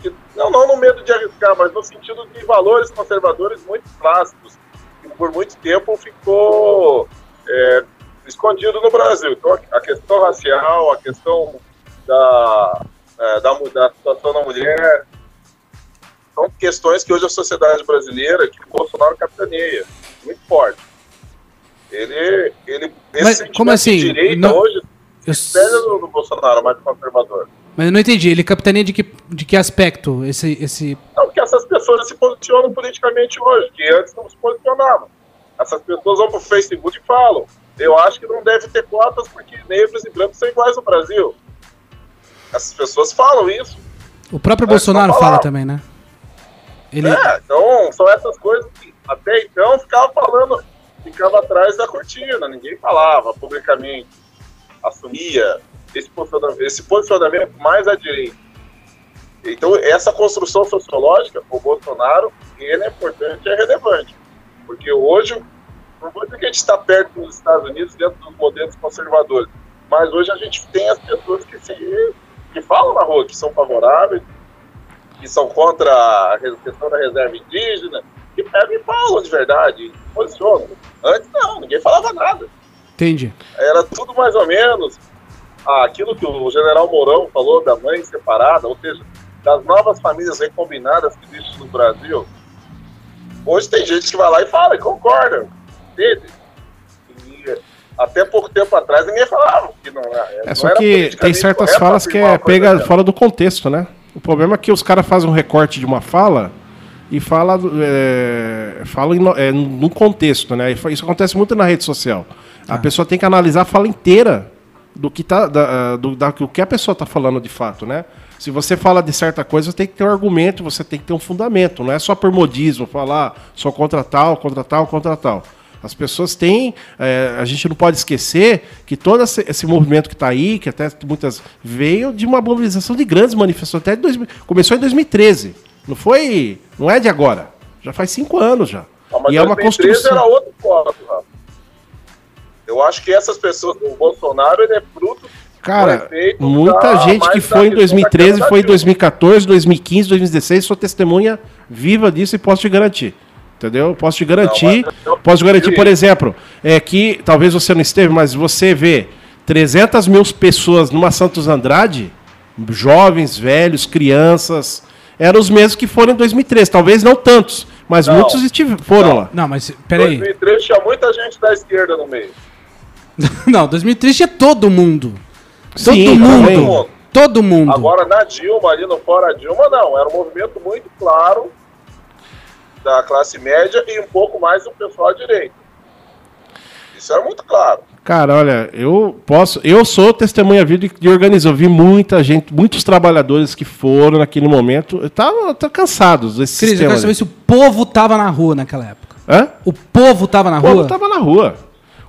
que- não, não no medo de arriscar, mas no sentido de valores conservadores muito clássicos, que por muito tempo ficou é, escondido no Brasil. Então, a questão racial, a questão da, é, da, da situação da mulher, são questões que hoje a sociedade brasileira, que o Bolsonaro capitaneia, muito forte. Ele, ele Mas sentimento como assim? de direita Não- hoje Eu pega no, no Bolsonaro, mais conservador. Mas eu não entendi. Ele capitaneia de que, de que aspecto? Esse, esse... Não, porque essas pessoas se posicionam politicamente hoje, que antes não se posicionavam. Essas pessoas vão pro Facebook e falam. Eu acho que não deve ter cotas porque negros e brancos são iguais no Brasil. Essas pessoas falam isso. O próprio É, Bolsonaro fala também, né? Ele... É, então são essas coisas que até então ficava falando, ficava atrás da cortina, ninguém falava publicamente, assumia esse posicionamento, esse posicionamento mais à direita. Então, essa construção sociológica, o Bolsonaro, ele é importante e é relevante. Porque hoje, vou dizer que a gente está perto dos Estados Unidos dentro dos modelos conservadores, mas hoje a gente tem as pessoas que, se, que falam na rua que são favoráveis, que são contra a questão da reserva indígena, que pegam e falam de verdade, posicionam. Antes não, ninguém falava nada. Entendi. Era tudo mais ou menos aquilo que o general Mourão falou da mãe separada, ou seja, das novas famílias recombinadas que existem no Brasil. Hoje tem gente que vai lá e fala, e concorda. Entende? E até pouco tempo atrás ninguém falava que não, é. É só que tem certas falas que é pega fora do contexto, né? O problema é que os caras fazem um recorte de uma fala e fala, é, fala é, no contexto, né? Isso acontece muito na rede social. A ah. pessoa tem que analisar a fala inteira do que, tá, da, do, da, do que a pessoa está falando de fato, né? Se você fala de certa coisa, você tem que ter um argumento, você tem que ter um fundamento. Não é só por modismo, falar só contra tal, contra tal, contra tal. As pessoas têm. É, a gente não pode esquecer que todo esse, esse movimento que está aí, que até muitas veio de uma mobilização de grandes manifestações. Até começou em 2013. Não foi. Não é de agora. Já faz cinco anos já. Ah, e é uma construção. era outro foco, Rafa. Eu acho que essas pessoas, o Bolsonaro, ele é fruto Cara, muita gente que foi em 2013, foi em 2014, 2015, 2016, sou testemunha viva disso e posso te garantir. Entendeu? Posso te garantir. Não, posso te garantir, por exemplo, é que talvez você não esteve, mas você vê 300 mil pessoas numa Santos Andrade, jovens, velhos, crianças, eram os mesmos que foram em 2013. Talvez não tantos, mas não, muitos foram não. lá. Não, mas peraí. Em 2013 tinha muita gente da esquerda no meio. não, 2013 tinha todo mundo. Todo Sim, mundo. Todo mundo. Agora na Dilma, ali no Fora Dilma, não. Era um movimento muito claro da classe média e um pouco mais do pessoal à direita. Isso era muito claro. Cara, olha, eu posso. Eu sou testemunha vida de organizar. Eu vi muita gente, muitos trabalhadores que foram naquele momento. Estavam tá cansados desse Cris, sistema. Eu quero saber se o povo tava na rua naquela época. Hã? O povo tava na o rua? O povo tava na rua.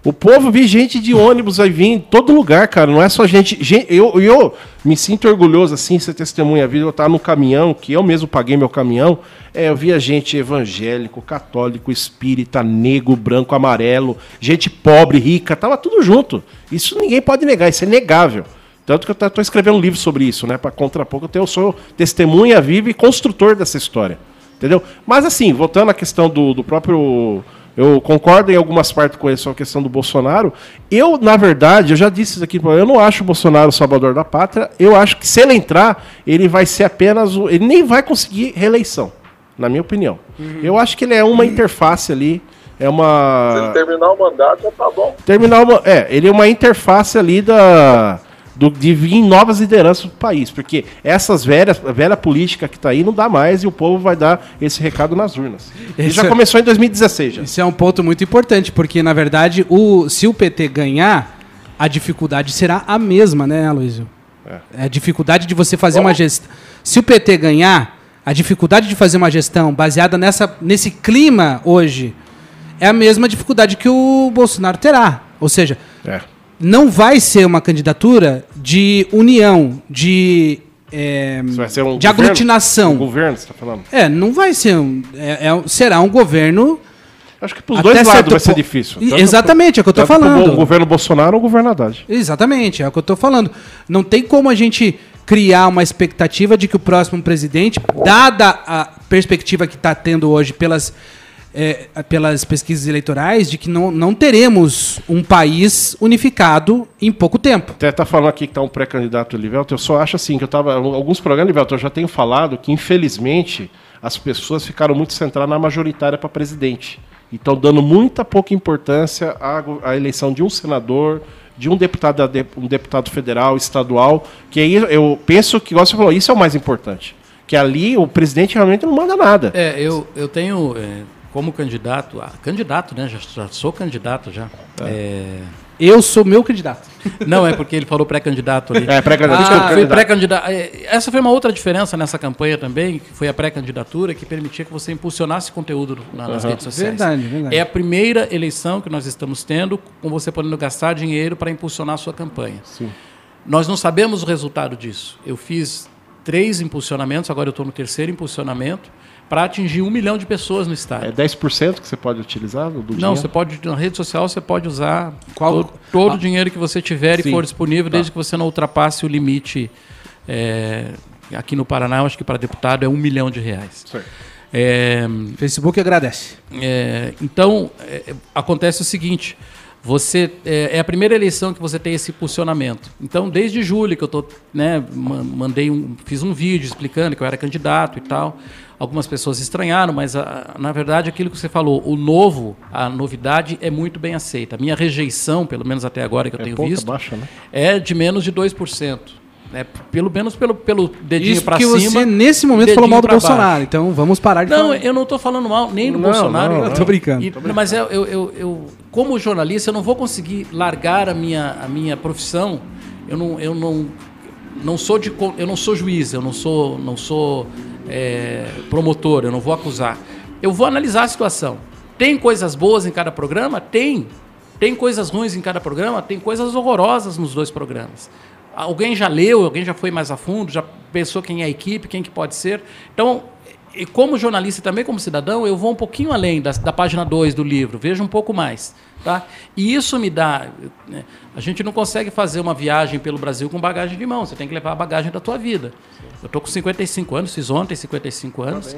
O povo vi gente de ônibus aí vir em todo lugar, cara. Não é só gente. gente eu, eu me sinto orgulhoso, assim, ser testemunha vida. Eu estar no caminhão, que eu mesmo paguei meu caminhão. É, eu via gente evangélico, católico, espírita, negro, branco, amarelo, gente pobre, rica, tava tudo junto. Isso ninguém pode negar, isso é negável. Tanto que eu estou escrevendo um livro sobre isso, né? Para contrapor, eu sou testemunha viva e construtor dessa história. Entendeu? Mas assim, voltando à questão do, do próprio eu concordo em algumas partes com essa questão do Bolsonaro. Eu, na verdade, eu já disse isso aqui, eu não acho o Bolsonaro o salvador da pátria. Eu acho que se ele entrar, ele vai ser apenas o. Ele nem vai conseguir reeleição, na minha opinião. Uhum. Eu acho que ele é uma interface ali. É uma. Se ele terminar o mandato, já tá bom. Terminar o... É, ele é uma interface ali da do, de vir novas lideranças para o país, porque essas velhas, velha política que está aí não dá mais e o povo vai dar esse recado nas urnas. Ele já é, começou em 2016. Já. Isso é um ponto muito importante, porque na verdade, o, se o PT ganhar, a dificuldade será a mesma, né, Aloysio? É. A dificuldade de você fazer Bom. uma gestão. Se o PT ganhar, a dificuldade de fazer uma gestão baseada nessa, nesse clima hoje é a mesma dificuldade que o Bolsonaro terá. Ou seja, é não vai ser uma candidatura de união, de é, um de governo, aglutinação. Um governo, você está falando? É, não vai ser um. É, é, será um governo. Acho que para os dois lados vai ser difícil. Exatamente, é o que eu estou falando. O governo Bolsonaro ou o governo Haddad. Exatamente, é o que eu estou falando. Não tem como a gente criar uma expectativa de que o próximo presidente, dada a perspectiva que está tendo hoje pelas é, pelas pesquisas eleitorais de que não, não teremos um país unificado em pouco tempo. Até está falando aqui que está um pré-candidato Livelto, eu só acho assim, que eu estava. Alguns programas, Livelto, eu já tenho falado que, infelizmente, as pessoas ficaram muito centradas na majoritária para presidente. E estão dando muita pouca importância à, à eleição de um senador, de um deputado, um deputado federal, estadual, que aí eu penso que, igual você falou, isso é o mais importante. Que ali o presidente realmente não manda nada. É, eu, eu tenho. É como candidato, ah, candidato, né? Já, já, sou candidato já. É. É... Eu sou meu candidato. Não, é porque ele falou pré-candidato ali. É, pré-candidato. Ah, pré-candidato. É, essa foi uma outra diferença nessa campanha também, que foi a pré-candidatura, que permitia que você impulsionasse conteúdo nas uhum. redes sociais. Verdade, verdade. É a primeira eleição que nós estamos tendo com você podendo gastar dinheiro para impulsionar a sua campanha. Sim. Nós não sabemos o resultado disso. Eu fiz três impulsionamentos, agora eu estou no terceiro impulsionamento, para atingir um milhão de pessoas no estado. É 10% que você pode utilizar do Não, dinheiro? você pode, na rede social, você pode usar Qual- todo, todo o dinheiro que você tiver Sim. e for disponível, desde que você não ultrapasse o limite. é, aqui no Paraná, eu acho que para deputado é um milhão de reais. Certo. É, Facebook agradece. é, então, é, acontece o seguinte: você é, é a primeira eleição que você tem esse posicionamento. Então, desde julho que eu tô, né, ma- mandei um, fiz um vídeo explicando que eu era candidato e tal. Algumas pessoas estranharam, mas a- na verdade aquilo que você falou, o novo, a novidade é muito bem aceita. A minha rejeição, pelo menos até agora que eu É tenho pouca, visto, baixa, né? é de menos de 2%. Né? Pelo menos pelo, pelo dedinho Isso para porque cima. você, nesse momento, falou mal do pra baixo. Bolsonaro. Então vamos parar de Não, falar. eu não estou falando mal nem do Não, Bolsonaro. não, Eu tô brincando. E- não, mas eu, eu, eu, eu- como jornalista, eu não vou conseguir largar a minha, a minha profissão. Eu não, eu não, não sou de, eu não sou juiz, eu não sou, não sou é, promotor, eu não vou acusar. Eu vou analisar a situação. Tem coisas boas em cada programa? Tem. Tem coisas ruins em cada programa? Tem coisas horrorosas nos dois programas. Alguém já leu, alguém já foi mais a fundo, já pensou quem é a equipe, quem que pode ser. Então, e como jornalista e também como cidadão, eu vou um pouquinho além da, da página 2 do livro, vejo um pouco mais. Tá? E isso me dá. né, a gente não consegue fazer uma viagem pelo Brasil com bagagem de mão, você tem que levar a bagagem da tua vida. Eu estou com 55 anos, fiz ontem 55 anos.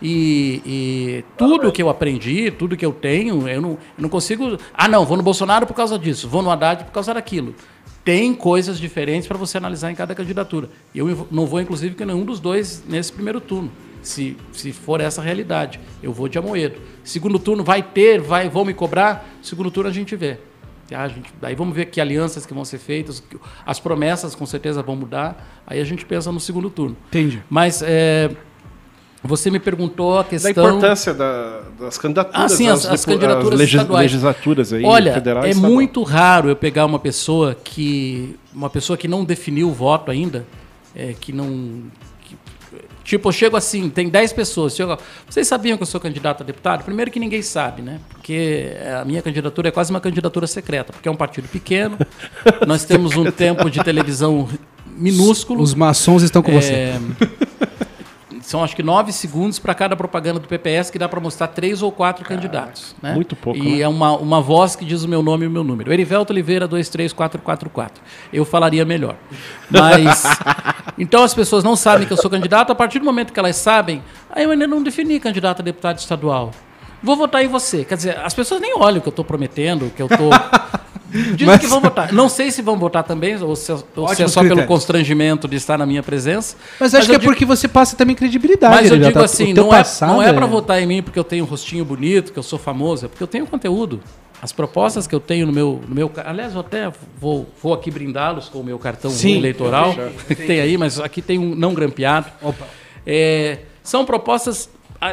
E, e tudo que eu aprendi, tudo que eu tenho, eu não, eu não consigo. Ah, não, vou no Bolsonaro por causa disso, vou no Haddad por causa daquilo. Tem coisas diferentes para você analisar em cada candidatura. Eu não vou, inclusive, com nenhum dos dois nesse primeiro turno se, se for essa a realidade. Eu vou de Amoedo. Segundo turno vai ter, vai, vão me cobrar. Segundo turno a gente vê. Ah, a gente, daí vamos ver que alianças que vão ser feitas, as promessas com certeza vão mudar. Aí a gente pensa no segundo turno. Entendi. Mas é, você me perguntou a Da questão. importância da- das candidaturas, Ah, sim, as- as candidaturas legis- estaduais. legislaturas aí, Olha, federais é muito raro eu pegar uma pessoa que uma pessoa que não definiu o voto ainda, é, que não tipo, eu chego assim, tem 10 pessoas, chego, vocês sabiam que eu sou candidato a deputado? Primeiro que ninguém sabe, né? Porque a minha candidatura é quase uma candidatura secreta, porque é um partido pequeno. nós temos um tempo de televisão minúsculo. Os maçons estão com você. São acho que nove segundos para cada propaganda do PPS que dá para mostrar três ou quatro candidatos. Né? muito pouco, E né? é uma, uma voz que diz o meu nome e o meu número. Erivelto Oliveira 23444. Eu falaria melhor. Mas. então as pessoas não sabem que eu sou candidato. A partir do momento que elas sabem, aí eu ainda não defini candidato a deputado estadual. Vou votar em você. Quer dizer, as pessoas nem olham o que eu estou prometendo, o que eu estou. Dizem Mas- que vão votar. Não sei se vão votar também, ou se, ou se é só pelo constrangimento de estar na minha presença. Mas acho que eu é digo- porque você passa também credibilidade. mas eu digo O assim, não é, não é para votar em mim porque eu tenho um rostinho bonito, que eu sou famoso, é porque eu tenho conteúdo. As propostas que eu tenho no meu. No meu aliás, eu até vou, vou aqui brindá-los com o meu cartão Sim. eleitoral, que tem aí, mas aqui tem um não grampeado. É, são propostas,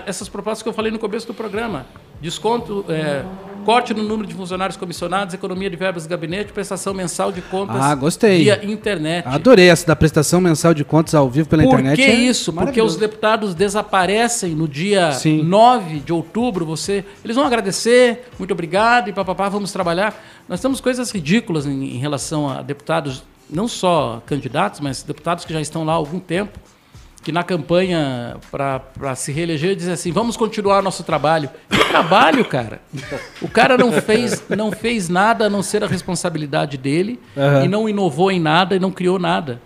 essas propostas que eu falei no começo do programa. Desconto, é, corte no número de funcionários comissionados, economia de verbas de gabinete, prestação mensal de contas Ah, gostei. via internet. Adorei essa da prestação mensal de contas ao vivo pela Por internet. que é isso? Porque os deputados desaparecem no dia Sim. 9 de outubro. Você, eles vão agradecer, muito obrigado, e papapá, vamos trabalhar. Nós temos coisas ridículas em, em relação a deputados, não só candidatos, mas deputados que já estão lá há algum tempo, que na campanha para se reeleger dizem assim: vamos continuar nosso trabalho. Que trabalho, cara? O cara não fez, não fez nada a não ser a responsabilidade dele Aham. e não inovou em nada e não criou nada.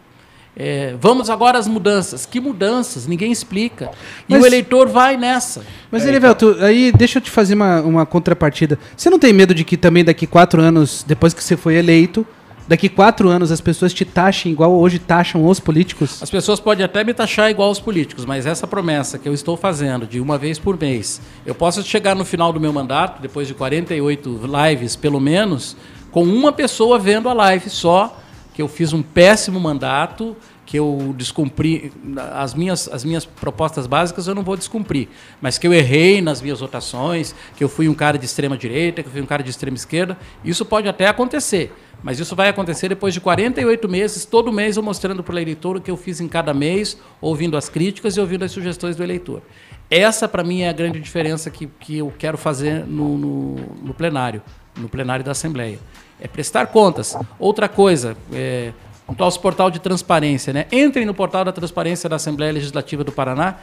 É, vamos agora às mudanças. Que mudanças? Ninguém explica. E Mas- o eleitor vai nessa. Mas, Elivelto, aí deixa eu te fazer uma, uma contrapartida. Você não tem medo de que também daqui quatro anos, depois que você foi eleito, daqui quatro anos as pessoas te taxem igual hoje taxam os políticos? As pessoas podem até me taxar igual aos políticos, mas essa promessa que eu estou fazendo de uma vez por mês, eu posso chegar no final do meu mandato, depois de 48 lives pelo menos, com uma pessoa vendo a live só, que eu fiz um péssimo mandato, que eu descumpri as minhas, as minhas propostas básicas eu não vou descumprir, mas que eu errei nas minhas votações, que eu fui um cara de extrema direita, que eu fui um cara de extrema esquerda, isso pode até acontecer. Mas isso vai acontecer depois de 48 meses, todo mês eu mostrando para o eleitor o que eu fiz em cada mês, ouvindo as críticas e ouvindo as sugestões do eleitor. Essa, para mim, é a grande diferença que, que eu quero fazer no, no, no plenário, no plenário da Assembleia. É prestar contas. Outra coisa, é, nosso portal de transparência, né? Entrem no portal da transparência da Assembleia Legislativa do Paraná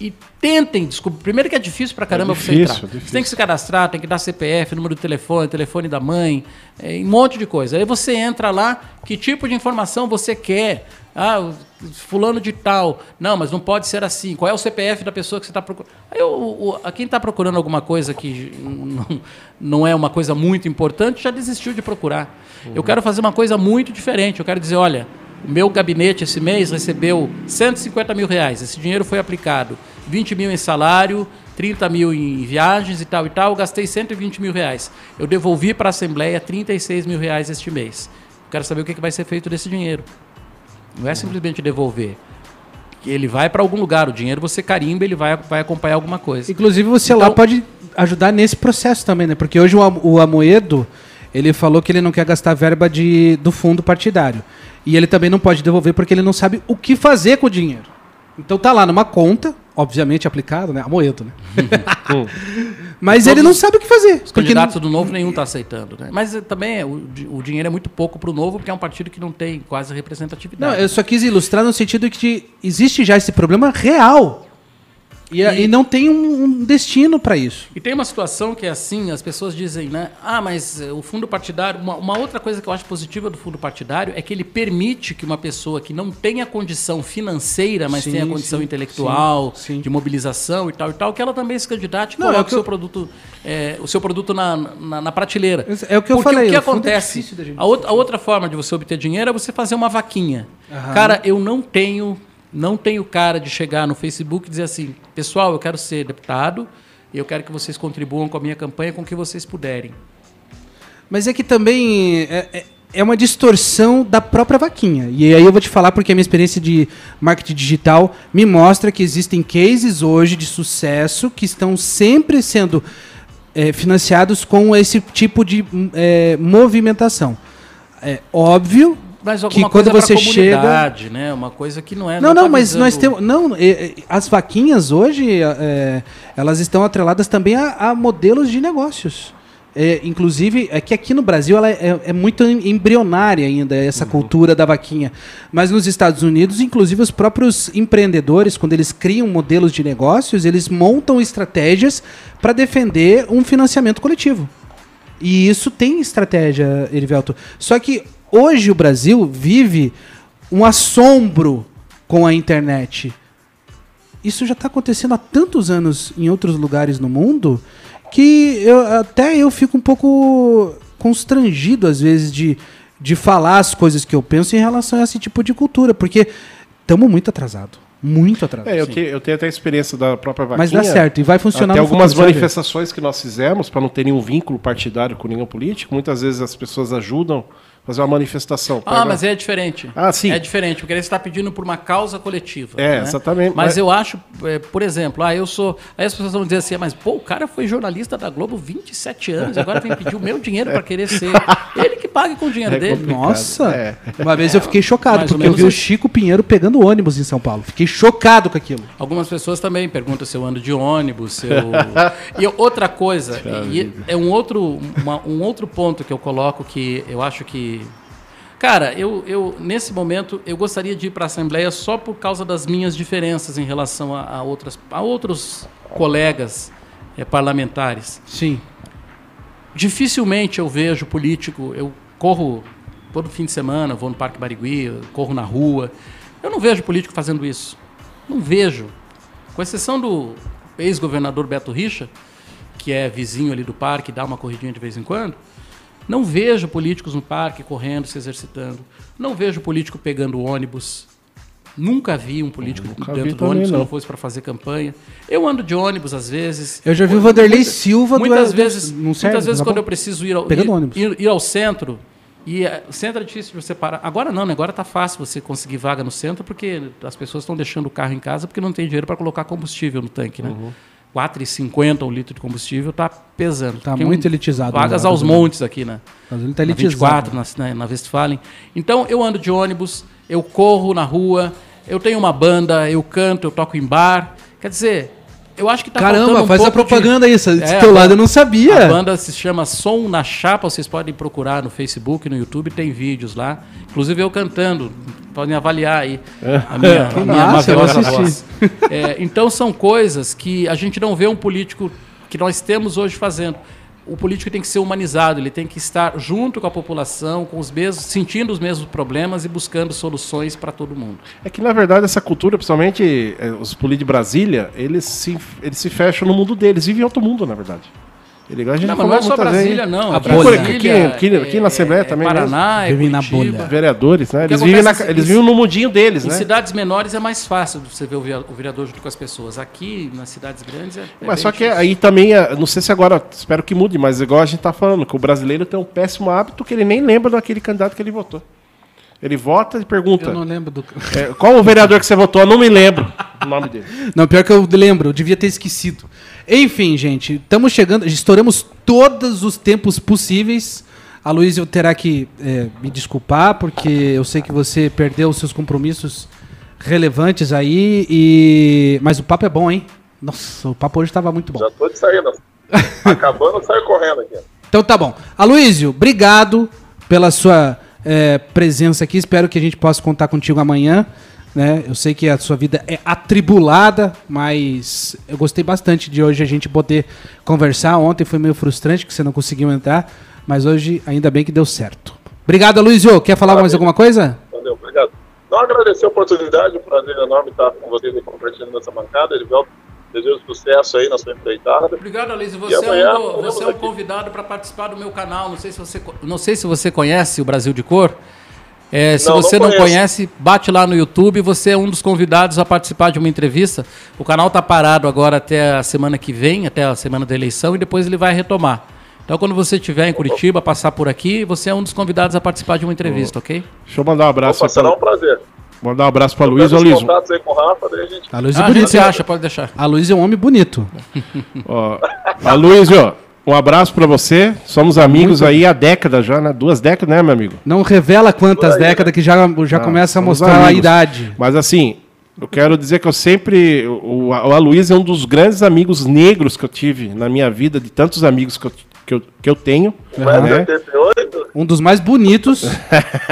e tentem descobrir. Primeiro que é difícil pra caramba É você difícil, entrar. é. Você tem que se cadastrar, tem que dar CPF, número de telefone, telefone da mãe, é, um monte de coisa. Aí você entra lá, que tipo de informação você quer? Ah, fulano de tal. Não, mas não pode ser assim. Qual é o CPF da pessoa que você está procurando? Aí o, o- a quem está procurando alguma coisa que não, não é uma coisa muito importante, já desistiu de procurar. Eu quero fazer uma coisa muito diferente. Eu quero dizer, olha, o meu gabinete esse mês recebeu 150 mil reais. Esse dinheiro foi aplicado. 20 mil em salário, 30 mil em viagens e tal e tal. Eu gastei 120 mil reais. Eu devolvi para a Assembleia 36 mil reais este mês. Eu quero saber o que que vai ser feito desse dinheiro. Não é simplesmente devolver. Ele vai para algum lugar, o dinheiro você carimba, ele vai, vai acompanhar alguma coisa. Inclusive, você lá Então- pode ajudar nesse processo também, né? Porque hoje o Amoedo, ele falou que ele não quer gastar verba de, do fundo partidário. E ele também não pode devolver porque ele não sabe o que fazer com o dinheiro. Então tá lá numa conta, obviamente aplicado, né? Amoedo, né? Mas ele não sabe o que fazer. Os candidatos do Novo nenhum está aceitando. Né? Mas eh, também é, o, o dinheiro é muito pouco para o Novo, porque é um partido que não tem quase Não, representatividade. eu só quis ilustrar no sentido de que existe já esse problema real. E, E- e não tem um, um destino para isso. E tem uma situação que é assim, as pessoas dizem, né? Ah, mas eh, o fundo partidário. Uma, uma outra coisa que eu acho positiva do fundo partidário é que ele permite que uma pessoa que não tenha condição financeira, mas Sim, tenha condição sim, intelectual, sim, de mobilização e tal e tal, que ela também se candidate e Não, é coloque o que o seu eu- produto, eh, o seu produto na, na, na prateleira. É o que eu Porque falei, o que o é acontece? gente a, outra, a outra forma de você obter dinheiro é você fazer uma vaquinha. Cara, eu não tenho, não tenho cara de chegar no Facebook e dizer assim, pessoal, eu quero ser deputado e eu quero que vocês contribuam com a minha campanha com o que vocês puderem. Mas é que também é, é- é uma distorção da própria vaquinha. E aí eu vou te falar porque a minha experiência de marketing digital me mostra que existem cases hoje de sucesso que estão sempre sendo é, financiados com esse tipo de é, movimentação. É óbvio Mas que alguma quando coisa você chega né? Uma coisa que não é. Não, não, tá mas nós temos. Não, as vaquinhas hoje, é, elas estão atreladas também a, a modelos de negócios. É, inclusive, é que aqui no Brasil ela é, é muito em- embrionária ainda, essa cultura da vaquinha. Mas nos Estados Unidos, inclusive, os próprios empreendedores, quando eles criam modelos de negócios, eles montam estratégias para defender um financiamento coletivo. E isso tem estratégia, Erivelto. Só que hoje o Brasil vive um assombro com a internet. Isso já está acontecendo há tantos anos em outros lugares no mundo que eu, até eu fico um pouco constrangido, às vezes, de, de falar as coisas que eu penso em relação a esse tipo de cultura, porque estamos muito atrasados. Muito atrasados. É, eu, te- eu tenho até a experiência da própria vaquinha. Mas dá certo, e vai funcionar no algumas manifestações que nós fizemos para não ter nenhum vínculo partidário com nenhum político, muitas vezes as pessoas ajudam fazer uma manifestação. Ah, Pega- mas é diferente. Ah, sim. É diferente, porque ele está pedindo por uma causa coletiva. É, né? exatamente. Mas Mas- eu acho, é, por exemplo, ah, eu sou. Aí as pessoas vão dizer assim, mas pô, o cara foi jornalista da Globo 27 anos, agora vem pedir o meu dinheiro para querer ser. Ele que pague com o dinheiro É dele. complicado. Nossa! É. Uma vez eu fiquei chocado, porque eu vi o isso. Chico Pinheiro pegando ônibus em São Paulo. Fiquei chocado com aquilo. Algumas pessoas também perguntam se eu ando de ônibus, se eu... E outra coisa, e é um outro, uma- um outro ponto que eu coloco que eu acho que... Cara, eu, eu nesse momento, eu gostaria de ir para a Assembleia só por causa das minhas diferenças em relação a, a outras, a outros colegas eh, parlamentares. Sim. Dificilmente eu vejo político, eu corro todo fim de semana, vou no Parque Barigui, corro na rua. Eu não vejo político fazendo isso. Não vejo. Com exceção do ex-governador Beto Richa, que é vizinho ali do parque, dá uma corridinha de vez em quando. Não vejo políticos no parque correndo, se exercitando. Não vejo político pegando ônibus. Nunca vi um político Nunca dentro do ônibus não. não fosse para fazer campanha. Eu ando de ônibus às vezes. Eu já vi o Vanderlei Silva do- muitas do- vezes, não serve, muitas vezes no quando eu preciso ir ao, ir, ir- ir ao centro, e eh, o centro é difícil de você parar. Agora não, né? agora tá fácil você conseguir vaga no centro, porque as pessoas estão deixando o carro em casa porque não tem dinheiro para colocar combustível no tanque, né? Uhum. 4,50 um litro de combustível tá pesando. Tá Tem muito elitizado, Vagas né, aos gasolina. montes aqui, né? Mas ele tá na elitizado. 24, na, na, na Westfalen. Então, eu ando de ônibus, eu corro na rua, eu tenho uma banda, eu canto, eu toco em bar. Quer dizer, Eu acho que tá Caramba, um faz a pouco de- propaganda aí. Esse É, teu lado eu não sabia. A banda se chama Som na Chapa, vocês podem procurar no Facebook, no YouTube, tem vídeos lá. Inclusive eu cantando, podem avaliar aí a minha, a minha assistir. voz. É, então são coisas que a gente não vê um político que nós temos hoje fazendo. O político tem que ser humanizado, ele tem que estar junto com a população, com os mesmos, sentindo os mesmos problemas e buscando soluções para todo mundo. É que, na verdade, essa cultura, principalmente eh, os políticos de Brasília, eles se, eles se fecham no mundo deles, vivem em outro mundo, na verdade. Ele, a gente Não, mas não é só muitas vezes, Brasília, não. A Aqui, bolha. Brasília, Aqui- aqui- aqui na Assembleia também Paraná, é Vivem na bolha. Vereadores, né? Que Eles vivem, na, eles em- vivem no mundinho deles, Em né? cidades menores é mais fácil de você ver o vereador junto com as pessoas. Aqui, nas cidades grandes, é. é Mas bem só que difícil. aí também, não sei se agora, espero que mude, mas igual a gente tá falando, que o brasileiro tem um péssimo hábito que ele nem lembra daquele candidato que ele votou. Ele vota e pergunta, Eu não lembro do. eh, qual o vereador que você votou? Eu não me lembro o nome dele. Não, pior que eu lembro, eu devia ter esquecido. Enfim, gente, estamos chegando, estouramos todos os tempos possíveis. A Luísa terá que é, me desculpar, porque eu sei que você perdeu os seus compromissos relevantes aí. E... Mas o papo é bom, hein? Nossa, o papo hoje estava muito bom. Já tô de saída. Acabando, saio correndo aqui. Então tá bom. Aloysio, obrigado pela sua é, presença aqui. Espero que a gente possa contar contigo amanhã. Né? Eu sei que a sua vida é atribulada, mas eu gostei bastante de hoje a gente poder conversar. Ontem foi meio frustrante que você não conseguiu entrar, mas hoje ainda bem que deu certo. Obrigado, Aloysio. Quer falar mais alguma coisa? Valeu, obrigado. Não agradecer a oportunidade, um prazer enorme estar com vocês e compartilhando essa bancada. Elivelto, desejo sucesso aí na sua empreitada. Obrigado, Alice. E Você, amanhã é, um, você é um aqui. convidado para participar do meu canal. Não sei se você, não sei se você conhece o Brasil de Cor. É, se Não, não você não, conheço. conhece, bate lá no YouTube. Você é um dos convidados a participar de uma entrevista. O canal está parado agora até a semana que vem, até a semana da eleição, e depois ele vai retomar. Então, quando você estiver em Curitiba, passar por aqui, você é um dos convidados a participar de uma entrevista, ok? Deixa eu mandar um abraço Opa, será um prazer. Mandar um abraço para Eu Luiz. Ô, Luiz, contatos aí com o Rafa, daí a gente... Aloysio Ah, a bonito. gente se acha, pode deixar. Aloysio é um homem bonito. ó, Aloysio, um abraço para você. Somos amigos aí há décadas já, né? Duas décadas, né, meu amigo? Não revela quantas aí, né? décadas que já, já Ah, começa a mostrar a amigos. idade. Mas assim, eu quero dizer que eu sempre. O, o Aloysio é um dos grandes amigos negros que eu tive na minha vida, de tantos amigos que eu, que eu, que eu tenho. Né? 78, Um dos mais bonitos.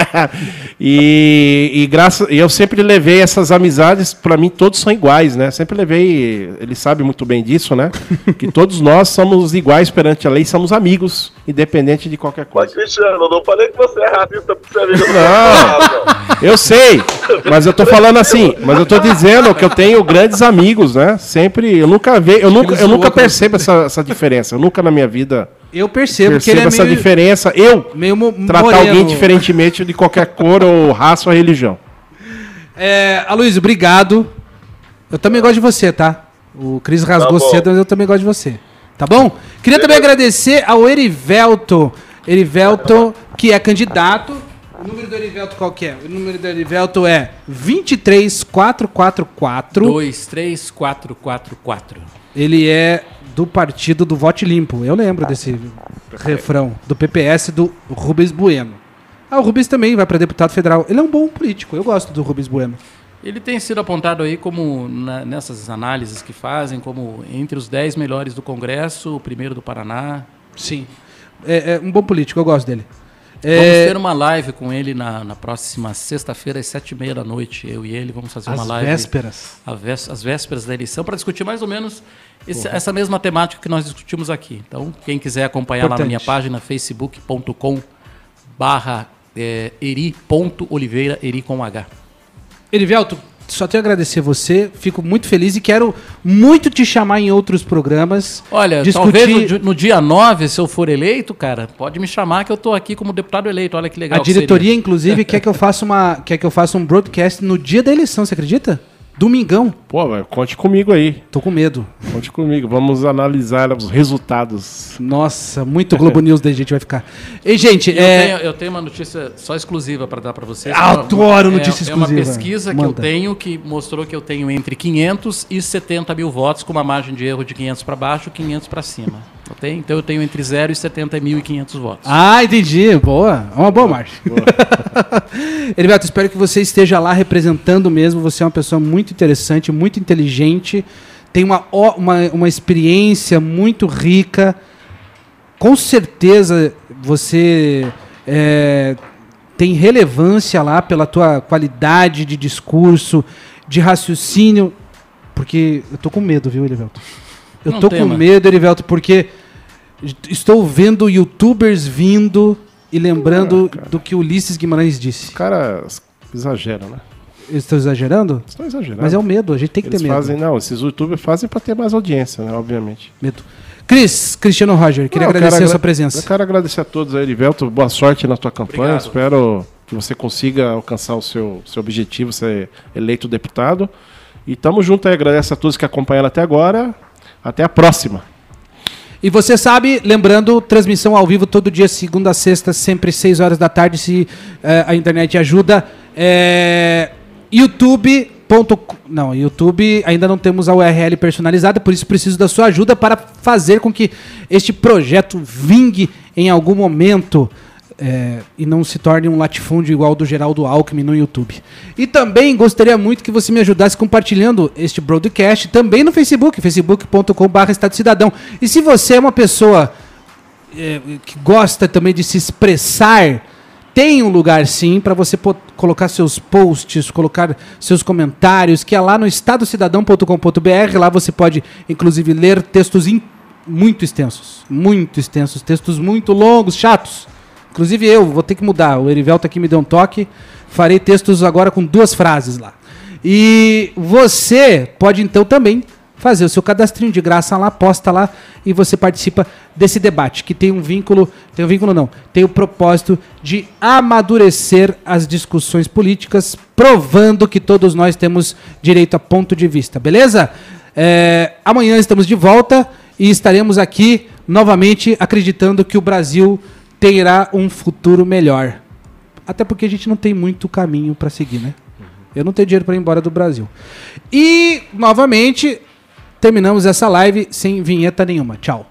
e, e, graças, e eu sempre levei essas amizades, para mim todos são iguais, né? Sempre levei, ele sabe muito bem disso, né? Que todos nós somos iguais perante a lei, somos amigos, independente de qualquer Mas, coisa. Cristiano, eu não falei que você é racista porque você é amigo Não. Eu sei, mas eu tô falando assim, mas eu tô dizendo que eu tenho grandes amigos, né? Sempre, eu nunca vejo, eu nunca, eu nunca percebo essa, essa diferença. Eu nunca na minha vida Eu percebo, que ele é essa meio, diferença. Eu meio mo- tratar moreno. alguém diferentemente de qualquer cor ou raça ou religião. É, Aloysio, obrigado. Eu também gosto de você, tá? O Cris rasgou bom. cedo, mas eu também gosto de você. Tá bom? Queria também agradecer ao Erivelto. Erivelto, que é candidato. O número do Erivelto qual que é? O número do Erivelto é 23444. 23444. Ele é do partido do Vote Limpo. Eu lembro desse refrão do PPS do Rubens Bueno. Ah, o Rubens também vai para deputado federal. Ele é um bom político. Eu gosto do Rubens Bueno. Ele tem sido apontado aí como, na- nessas análises que fazem, como entre os 10 melhores do Congresso, o primeiro do Paraná. Sim. É, é um bom político, eu gosto dele. Vamos É, ter uma live com ele na, na próxima sexta-feira, às sete e meia da noite. Eu e ele vamos fazer uma Às live. vésperas. a vés- Às vésperas da eleição, para discutir mais ou menos esse- essa mesma temática que nós discutimos aqui. Então, quem quiser acompanhar lá na Importante. minha página, facebook.com barra é, eri.oliveira, eri com H. Erivelto, só tenho a agradecer você. Fico muito feliz e quero muito te chamar em outros programas. Olha, discutir... talvez no, no dia 9, se eu for eleito, cara, pode me chamar que eu tô aqui como deputado eleito. Olha que legal. A que diretoria, inclusive, quer que eu faça uma, quer que eu faça um broadcast no dia da eleição, você acredita? Domingão. Pô, mas conte comigo aí. Tô com medo. Conte comigo. Vamos analisar os resultados. Nossa, muito Globo News daí a gente vai ficar. E, gente, seria. é... Eu, tenho, eu tenho uma notícia só exclusiva para dar para vocês. Adoro É- notícia É uma exclusiva. pesquisa que Manda. eu tenho que mostrou que eu tenho entre 500 e 70 mil votos, com uma margem de erro de 500 para baixo, 500 para cima. Ok? Então eu tenho entre 0 e 70.500 votos. Ah, entendi. Boa. É uma boa marcha. Heriberto, espero que você esteja lá representando mesmo. Você é uma pessoa muito interessante, muito inteligente. tem uma, uma, uma experiência muito rica. Com certeza você é, tem relevância lá pela tua qualidade de discurso, de raciocínio. Porque eu tô com medo, viu, Elivelto? Eu Não tô tema. com medo, Erivelto, porque estou vendo youtubers vindo e lembrando do que Ulisses Guimarães disse. Os caras exageram, né? Eles estão exagerando? Estão exagerando. Mas é o medo, a gente tem que Eles ter medo. fazem, não, esses youtubers fazem pra ter mais audiência, né? Obviamente. medo. Cris, Cristiano Roger, queria Não, agradecer quero a sua presença. Eu quero agradecer a todos aí, Erivelto. Boa sorte na tua campanha. Obrigado. Espero que você consiga alcançar o seu, seu objetivo, ser eleito deputado. E tamo junto aí. Agradeço a todos que acompanharam até agora. Até a próxima. E você sabe, lembrando, transmissão ao vivo todo dia, segunda a sexta, sempre 6 horas da tarde, se eh, a internet ajuda. É, YouTube. Não, YouTube ainda não temos a URL personalizada, por isso preciso da sua ajuda para fazer com que este projeto vingue em algum momento é, e não se torne um latifúndio igual do Geraldo Alckmin no YouTube. E também gostaria muito que você me ajudasse compartilhando este broadcast também no Facebook, facebook.com.br Estado Cidadão. E se você é uma pessoa é, que gosta também de se expressar, tem um lugar sim para você colocar seus posts, colocar seus comentários, que é lá no estadocidadão.com.br. Lá você pode, inclusive, ler textos muito extensos, muito extensos, textos muito longos, chatos. Inclusive eu vou ter que mudar. O Erivelto aqui me deu um toque. Farei textos agora com duas frases lá. E você pode então também fazer o seu cadastrinho de graça lá, posta lá e você participa desse debate que tem um vínculo, tem um vínculo não, tem o propósito de amadurecer as discussões políticas, provando que todos nós temos direito a ponto de vista, beleza? É, amanhã estamos de volta e estaremos aqui novamente acreditando que o Brasil terá um futuro melhor. Até porque a gente não tem muito caminho para seguir, né? Eu não tenho dinheiro para ir embora do Brasil. E, novamente, terminamos essa live sem vinheta nenhuma. Tchau.